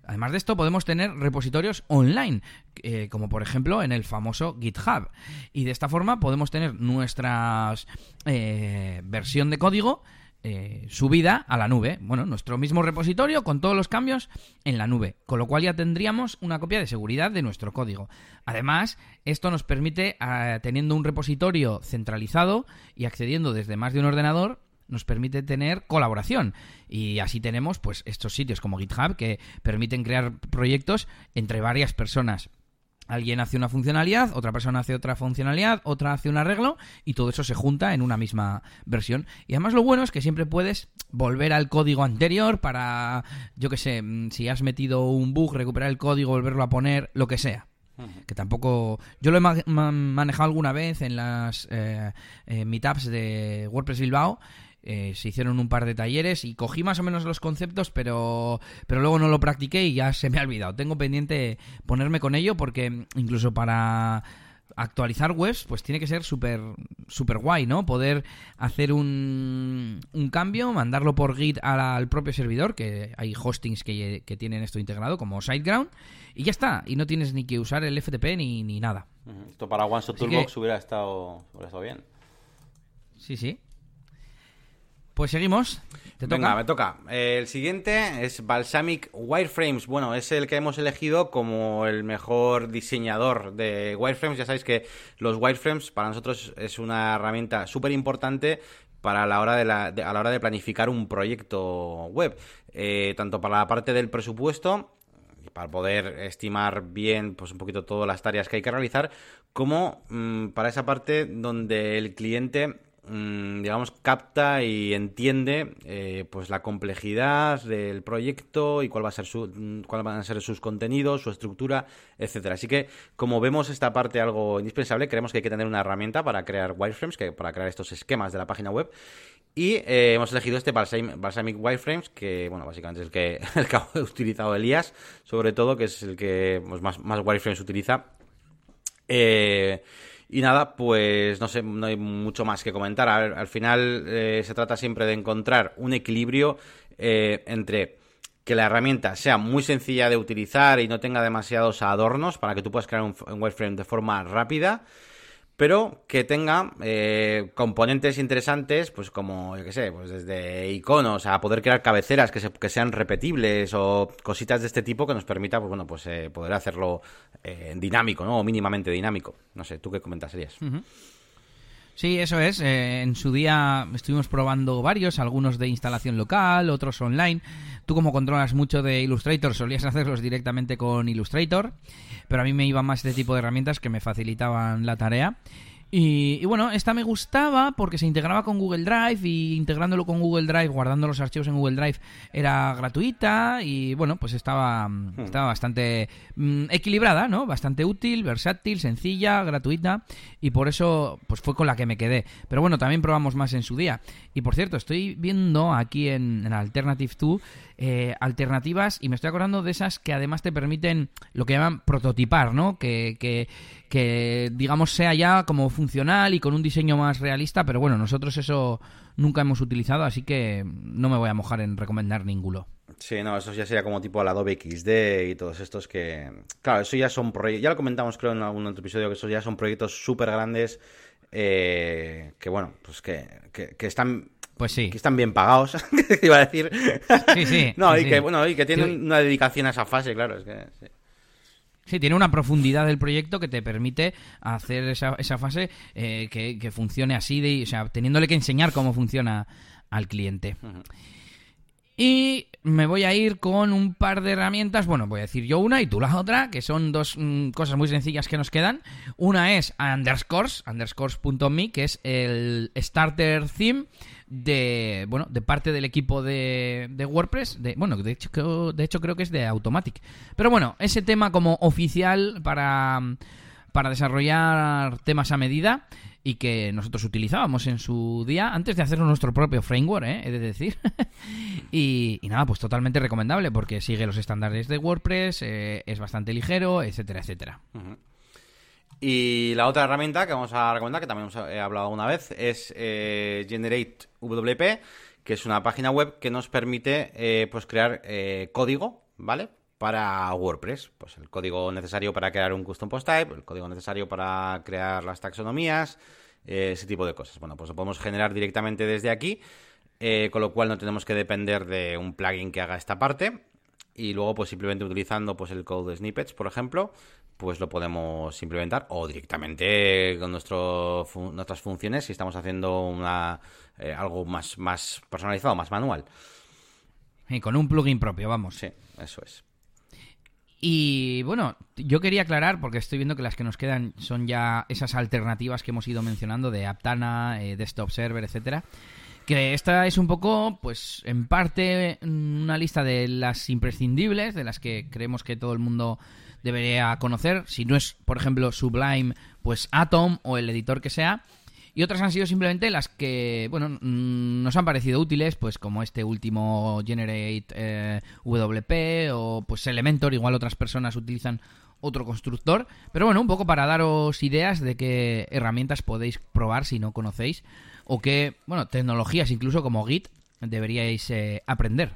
A: Además de esto, podemos tener repositorios online, eh, como por ejemplo en el famoso GitHub. Y de esta forma podemos tener nuestra eh, versión de código eh, subida a la nube. Bueno, nuestro mismo repositorio con todos los cambios en la nube, con lo cual ya tendríamos una copia de seguridad de nuestro código. Además, esto nos permite, teniendo un repositorio centralizado y accediendo desde más de un ordenador, nos permite tener colaboración. Y así tenemos pues estos sitios como GitHub que permiten crear proyectos entre varias personas. Alguien hace una funcionalidad, otra persona hace otra funcionalidad, otra hace un arreglo y todo eso se junta en una misma versión. Y además lo bueno es que siempre puedes volver al código anterior para, yo que sé, mm, si has metido un bug, recuperar el código, volverlo a poner, lo que sea. Que tampoco... Yo lo he manejado alguna vez en las eh, meetups de WordPress Bilbao. Eh, se hicieron un par de talleres y cogí más o menos los conceptos, pero, pero luego no lo practiqué y ya <laughs> se me ha olvidado. Tengo pendiente ponerme con ello porque incluso para actualizar webs, pues tiene que ser súper super guay, ¿no? Poder hacer un, un cambio, mandarlo por Git al propio servidor, que hay hostings que, tienen esto integrado, como SiteGround, y ya está. Y no tienes ni que usar el FTP ni, ni nada.
B: Esto para OneShot Toolbox hubiera, estado, hubiera estado bien.
A: Sí, sí. Pues seguimos.
B: ¿Te Venga, me toca. el siguiente es Balsamic Wireframes. Bueno, es el que hemos elegido como el mejor diseñador de wireframes. Ya sabéis que los wireframes para nosotros es una herramienta súper importante para la hora de la, a la hora de planificar un proyecto web. Eh, tanto para la parte del presupuesto para poder estimar bien pues un poquito todas las tareas que hay que realizar, como mm, para esa parte donde el cliente digamos, capta y entiende eh, pues la complejidad del proyecto y cuál va a ser su, mm, cuál van a ser sus contenidos, su estructura, etcétera. Así que, como vemos esta parte algo indispensable, creemos que hay que tener una herramienta para crear wireframes, que, para crear estos esquemas de la página web. Y eh, hemos elegido este Balsamic, Wireframes, que bueno, básicamente es el que, <laughs> el que ha utilizado Elías, sobre todo, que es el que pues, más, más wireframes utiliza. Eh, y nada, pues no sé, no hay mucho más que comentar. al final eh, se trata siempre de encontrar un equilibrio eh, entre que la herramienta sea muy sencilla de utilizar y no tenga demasiados adornos para que tú puedas crear un wireframe de forma rápida pero que tenga eh, componentes interesantes, pues como, yo qué sé, pues desde iconos a poder crear cabeceras que, que sean repetibles o cositas de este tipo que nos permita, pues bueno, pues eh, poder hacerlo eh, dinámico, ¿no? O mínimamente dinámico. No sé, ¿tú qué comentarías?
A: Sí, eso es. Eh, en su día estuvimos probando varios, algunos de instalación local, otros online. Tú como controlas mucho de Illustrator, solías <laughs> hacerlos directamente con Illustrator, pero a mí me iba más este tipo de herramientas que me facilitaban la tarea. Y, bueno, esta me gustaba porque se integraba con Google Drive y integrándolo con Google Drive, guardando los archivos en Google Drive, era gratuita y bueno, pues estaba, hmm. estaba bastante mm, equilibrada, ¿no? Bastante útil, versátil, sencilla, gratuita y por eso pues fue con la que me quedé. Pero bueno, también probamos más en su día. Y por cierto, estoy viendo aquí en, en Alternative 2 eh, alternativas y me estoy acordando de esas que además te permiten lo que llaman prototipar, ¿no? Que, que, digamos sea ya como funcional y con un diseño más realista, pero bueno, nosotros eso nunca hemos utilizado, así que no me voy a mojar en recomendar ninguno.
B: Sí, no, eso ya sería como tipo el Adobe XD y todos estos que... Claro, eso ya son proyectos, ya lo comentamos creo en algún otro episodio, que esos ya son proyectos súper grandes eh, que bueno, pues que, que están
A: pues sí.
B: Que están bien pagados, <laughs> iba a decir.
A: Sí, sí. <laughs>
B: no, y que bueno, y que tienen una dedicación a esa fase, claro, es que
A: sí. tiene una profundidad del proyecto que te permite hacer esa, esa fase eh, que, funcione así, de, o sea, teniéndole que enseñar cómo funciona al cliente. Y me voy a ir con un par de herramientas. Bueno, voy a decir yo una y tú la otra, que son dos mm, cosas muy sencillas que nos quedan. Una es underscores, underscores.me, que es el starter theme de bueno de parte del equipo de, de WordPress de bueno de hecho creo, de hecho creo que es de Automatic pero bueno ese tema como oficial para para desarrollar temas a medida y que nosotros utilizábamos en su día antes de hacer nuestro propio framework, ¿eh? he de decir. <laughs> y, nada, pues totalmente recomendable porque sigue los estándares de WordPress, eh, es bastante ligero, etcétera, etcétera.
B: Y la otra herramienta que vamos a recomendar, que también hemos hablado una vez, es eh, Generate WP, que es una página web que nos permite eh, pues crear eh, código, ¿vale? Para WordPress, pues el código necesario para crear un custom post type, el código necesario para crear las taxonomías, ese tipo de cosas. Bueno, pues lo podemos generar directamente desde aquí, con lo cual no tenemos que depender de un plugin que haga esta parte y luego pues simplemente utilizando pues el code snippets, por ejemplo, pues lo podemos implementar o directamente con nuestro, nuestras funciones si estamos haciendo una, eh, algo más, más personalizado, más manual.
A: Y con un plugin propio, vamos.
B: Sí, eso es.
A: Y bueno, yo quería aclarar, porque estoy viendo que las que nos quedan son ya esas alternativas que hemos ido mencionando de Aptana, eh, Desktop Server, etcétera Que esta es un poco, pues, en parte una lista de las imprescindibles, de las que creemos que todo el mundo debería conocer. Si no es, por ejemplo, Sublime, pues Atom o el editor que sea. Y otras han sido simplemente las que, bueno, mm, nos han parecido útiles, pues como este último Generate eh, WP o pues Elementor, igual otras personas utilizan otro constructor. Pero bueno, un poco para daros ideas de qué herramientas podéis probar si no conocéis o qué, bueno, tecnologías incluso como Git deberíais eh, aprender.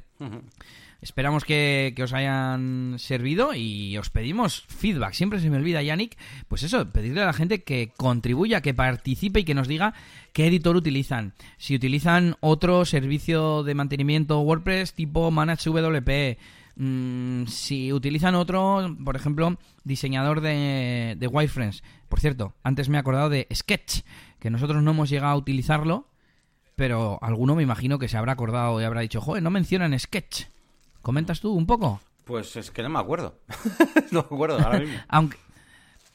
A: Esperamos que, os hayan servido y os pedimos feedback. Siempre se me olvida, Yannick, pues eso, pedirle a la gente que contribuya, que participe y que nos diga qué editor utilizan. Si utilizan otro servicio de mantenimiento WordPress tipo ManageWP, mm, si utilizan otro, por ejemplo, diseñador de wireframes. Por cierto, antes me he acordado de Sketch, que nosotros no hemos llegado a utilizarlo, pero alguno me imagino que se habrá acordado y habrá dicho, joder, no mencionan Sketch. ¿Comentas tú un poco?
B: Pues es que no me acuerdo. <laughs> no me acuerdo ahora mismo. <laughs>
A: aunque,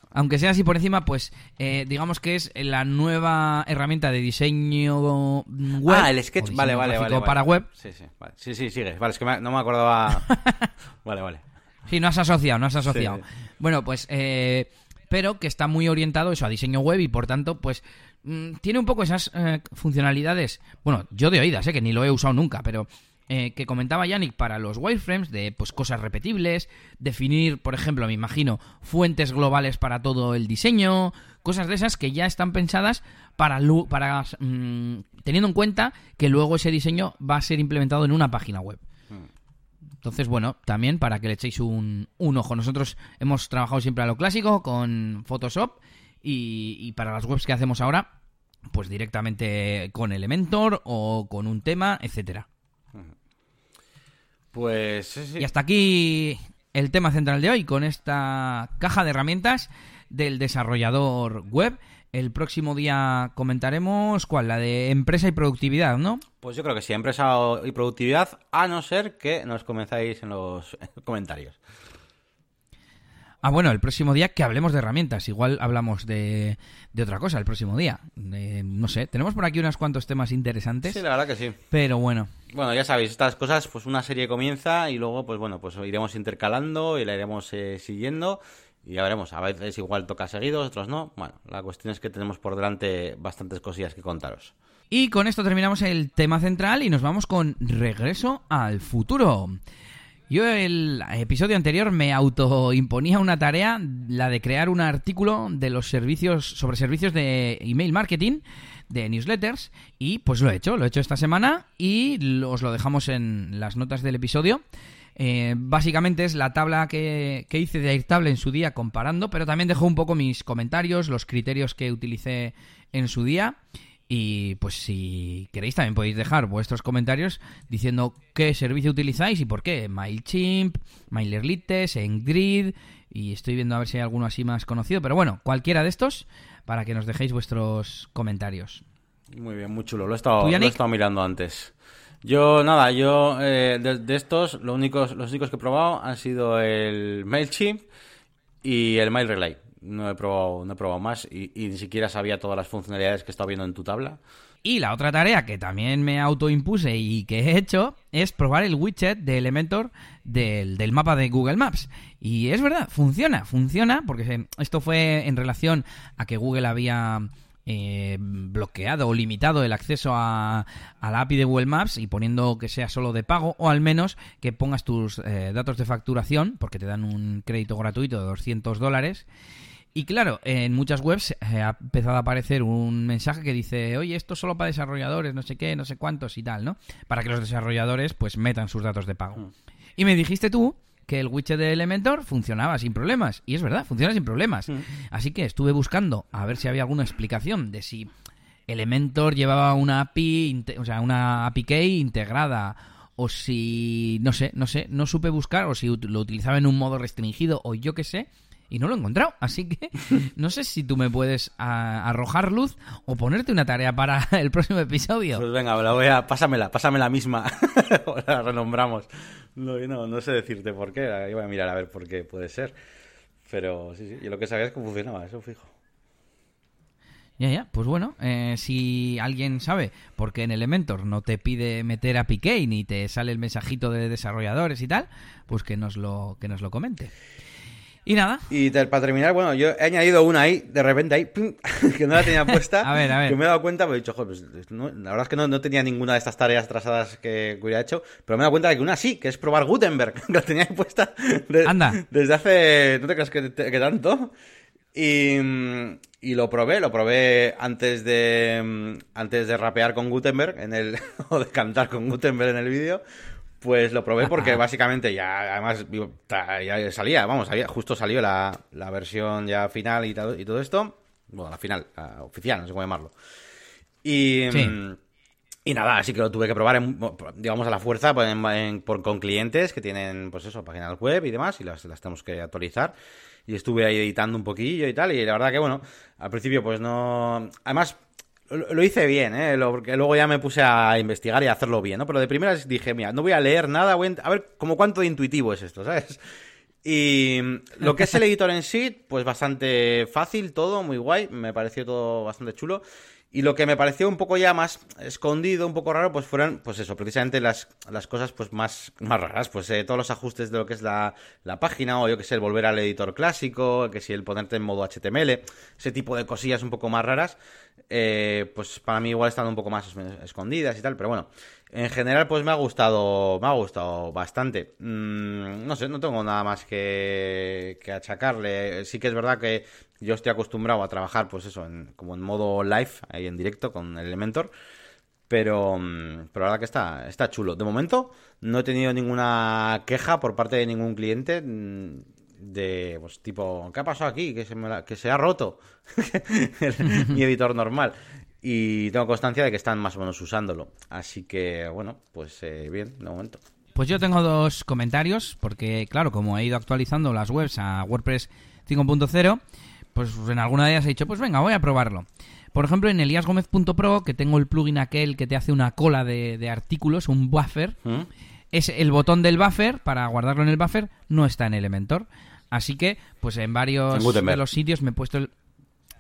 A: aunque sea así por encima, pues eh, digamos que es la nueva herramienta de diseño web.
B: Ah, el sketch, vale, vale, vale,
A: Para web.
B: Sí, sí, vale. sí, sí, sigue. Vale, es que no me acordaba. <laughs> vale, vale.
A: Sí, no has asociado, no has asociado. Bueno, pues, eh, pero que está muy orientado eso a diseño web y por tanto, pues mm, tiene un poco esas eh, funcionalidades. Bueno, yo de oídas, eh, que ni lo he usado nunca, pero eh, que comentaba Yannick para los wireframes, de pues cosas repetibles, definir, por ejemplo, me imagino, fuentes globales para todo el diseño, cosas de esas que ya están pensadas para, para mm, teniendo en cuenta que luego ese diseño va a ser implementado en una página web. Entonces, bueno, también para que le echéis un, un ojo. Nosotros hemos trabajado siempre a lo clásico con Photoshop y, y para las webs que hacemos ahora, pues directamente con Elementor o con un tema, etcétera.
B: Pues
A: Y hasta aquí el tema central de hoy con esta caja de herramientas del desarrollador web. El próximo día comentaremos cuál, la de empresa y productividad, ¿no?
B: Pues yo creo que sí, empresa y productividad, a no ser que nos comenzáis en los <laughs> comentarios.
A: Ah, bueno, el próximo día que hablemos de herramientas. Igual hablamos de, de otra cosa el próximo día. no sé, tenemos por aquí unos cuantos temas interesantes.
B: Sí, la verdad que sí.
A: Pero bueno.
B: Bueno, ya sabéis, estas cosas, pues una serie comienza y luego, pues bueno, pues iremos intercalando y la iremos eh, siguiendo. Y ya veremos, a veces igual toca seguidos, otros no. Bueno, la cuestión es que tenemos por delante bastantes cosillas que contaros.
A: Y con esto terminamos el tema central y nos vamos con Regreso al futuro. Yo el episodio anterior me autoimponía una tarea, la de crear un artículo de los servicios sobre servicios de email marketing, de newsletters, y pues lo he hecho, lo he hecho esta semana y os lo dejamos en las notas del episodio. Eh, básicamente es la tabla que, que hice de Airtable en su día comparando, pero también dejo un poco mis comentarios, los criterios que utilicé en su día y pues si queréis también podéis dejar vuestros comentarios diciendo qué servicio utilizáis y por qué. MailChimp, MailerLite, SendGrid y estoy viendo a ver si hay alguno así más conocido. Pero bueno, cualquiera de estos para que nos dejéis vuestros comentarios.
B: Muy bien, muy chulo. Lo he estado, lo he estado mirando antes. Yo, nada, yo eh, de, estos, lo únicos, los únicos que he probado han sido el MailChimp y el MailRelay no he probado, no he probado más y, ni siquiera sabía todas las funcionalidades que estaba viendo en tu tabla.
A: Y la otra tarea que también me autoimpuse y que he hecho es probar el widget de Elementor del, del, mapa de Google Maps. Y es verdad, funciona, funciona, porque esto fue en relación a que Google había eh, bloqueado o limitado el acceso a, la API de Google Maps y poniendo que sea solo de pago o al menos que pongas tus eh, datos de facturación, porque te dan un crédito gratuito de 200 dólares. Y claro, en muchas webs eh, ha empezado a aparecer un mensaje que dice, oye, esto solo para desarrolladores, no sé qué, no sé cuántos y tal, ¿no? Para que los desarrolladores pues metan sus datos de pago. Mm. Y me dijiste tú que el widget de Elementor funcionaba sin problemas. Y es verdad, funciona sin problemas. Mm. Así que estuve buscando a ver si había alguna explicación de si Elementor llevaba una API, o sea, una API key integrada o si no sé, no sé, no supe buscar o si lo utilizaba en un modo restringido o yo qué sé y no lo he encontrado. <laughs> Así que no sé si tú me puedes arrojar luz o ponerte una tarea para <laughs> el próximo episodio.
B: Pues venga, la voy a, pásamela, pásame la misma. <laughs> la renombramos. No, no, no sé decirte por qué. Ahí voy a mirar a ver por qué puede ser. Pero sí, sí. Yo lo que sabía es que funcionaba, eso fijo.
A: Ya, ya, pues bueno, eh, si alguien sabe por qué en Elementor no te pide meter APK ni te sale el mensajito de desarrolladores y tal, pues que nos lo, que nos lo comente. Y nada.
B: Y para terminar, bueno, yo he añadido una ahí, de repente ahí, <laughs> que no la tenía <laughs> puesta.
A: a ver, a ver.
B: Que me he dado cuenta, pues he dicho, joder, pues, la verdad es que no, tenía ninguna de estas tareas trazadas que, hubiera hecho, pero me he dado cuenta de que una sí, que es probar Gutenberg, <laughs> que la tenía puesta
A: Anda.
B: desde hace, ¿no te crees que, que tanto? Y, y, lo probé, lo probé antes de antes de rapear con Gutenberg en el o de cantar con Gutenberg en el vídeo. Pues lo probé porque <laughs> básicamente ya además ya salía, vamos, justo salió la, la versión ya final y todo, y todo esto. Bueno, la final, oficial, no sé cómo llamarlo. Y, y nada, así que lo tuve que probar, digamos, a la fuerza pues, con clientes que tienen, pues eso, páginas web y demás, y las, las tenemos que actualizar y estuve ahí editando un poquillo y tal, y la verdad que bueno, al principio pues no... Además, lo, hice bien, ¿eh? porque luego ya me puse a investigar y a hacerlo bien, ¿no? Pero de primeras dije, mira, no voy a leer nada, voy a, ver como cuánto de intuitivo es esto, ¿sabes? Y lo que es el editor en sí, pues bastante fácil todo, muy guay, me pareció todo bastante chulo. Y lo que me pareció un poco ya más escondido, un poco raro, pues fueron, pues eso, precisamente las, las cosas pues más, más raras. Pues eh, todos los ajustes de lo que es la, la, página, o yo que sé, el volver al editor clásico, que si el ponerte en modo HTML, ese tipo de cosillas un poco más raras, eh, pues para mí igual están un poco más escondidas y tal, pero bueno. En general, pues me ha gustado, me ha gustado bastante. Mm, no sé, no tengo nada más que, que achacarle. Sí que es verdad que yo estoy acostumbrado a trabajar, pues eso, en, como en modo live, ahí en directo con Elementor. Pero, mm, pero la verdad que está, está chulo. De momento no he tenido ninguna queja por parte de ningún cliente mm, de, pues tipo, ¿qué ha pasado aquí? Que se, me que se ha roto <laughs> mi editor normal. Y tengo constancia de que están más o menos usándolo. Así que, bueno, pues eh, bien, de momento.
A: Pues yo tengo dos comentarios, porque claro, como he ido actualizando las webs a WordPress 5.0, pues en alguna de ellas he dicho, pues venga, voy a probarlo. Por ejemplo, en eliasgomez.pro, que tengo el plugin aquel que te hace una cola de, artículos, un buffer, ¿Mm? Es el botón del buffer, para guardarlo en el buffer, no está en Elementor. Así que, pues en varios de los sitios me he puesto el...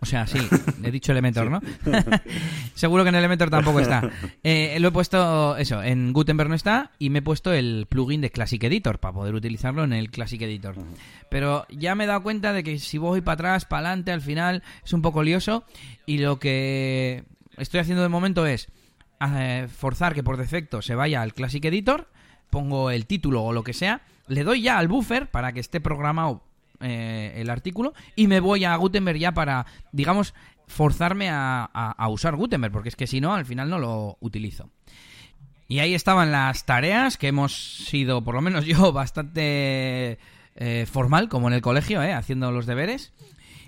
A: O sea, sí, <laughs> he dicho Elementor, ¿no? <laughs> Seguro que en Elementor tampoco está. <laughs> Eh, lo he puesto, eso, en Gutenberg no está y me he puesto el plugin de Classic Editor para poder utilizarlo en el Classic Editor. Pero ya me he dado cuenta de que si voy para atrás, para adelante, al final es un poco lioso y lo que estoy haciendo de momento es eh, forzar que por defecto se vaya al Classic Editor, pongo el título o lo que sea, le doy ya al buffer para que esté programado eh, el artículo y me voy a Gutenberg ya para, digamos, forzarme a, usar Gutenberg, porque es que si no, al final no lo utilizo. Y ahí estaban las tareas que hemos sido, por lo menos <laughs> yo, bastante eh, formal, como en el colegio, eh, haciendo los deberes.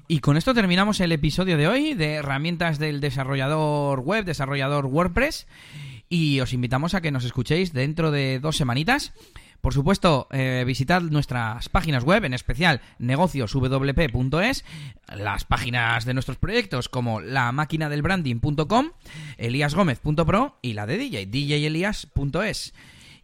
A: Y con esto terminamos el episodio de hoy de herramientas del desarrollador web, desarrollador WordPress. Y os invitamos a que nos escuchéis dentro de dos semanitas por supuesto, eh, visitad nuestras páginas web, en especial negocioswp.es, las páginas de nuestros proyectos como la máquina del branding.com, eliasgomez.pro y la de DJ, djelias.es.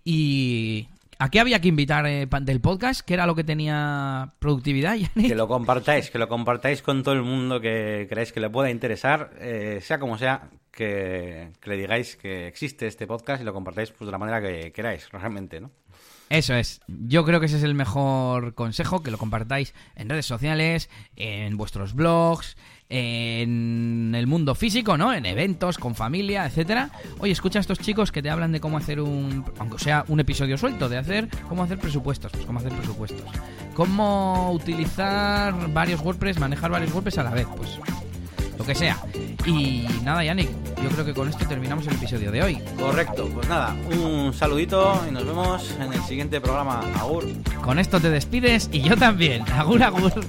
A: Y ¿A qué había que invitar eh, del podcast? ¿Qué era lo que tenía productividad? <laughs>
B: Que lo compartáis, que lo compartáis con todo el mundo que creáis que le pueda interesar, eh, sea como sea, que, le digáis que existe este podcast y lo compartáis pues, de la manera que queráis, realmente, ¿no?
A: Eso es. Yo creo que ese es el mejor consejo, que lo compartáis en redes sociales, en vuestros blogs, en el mundo físico, ¿no? En eventos, con familia, etcétera. Oye, escucha a estos chicos que te hablan de cómo hacer un, aunque sea un episodio suelto, de hacer cómo hacer presupuestos, pues cómo hacer presupuestos. Cómo utilizar varios WordPress, manejar varios WordPress a la vez, pues lo que sea. Y nada, Yannick, yo creo que con esto terminamos el episodio de hoy.
B: Correcto, pues nada, un saludito y nos vemos en el siguiente programa. Agur.
A: Con esto te despides y yo también. Agur, agur. <laughs>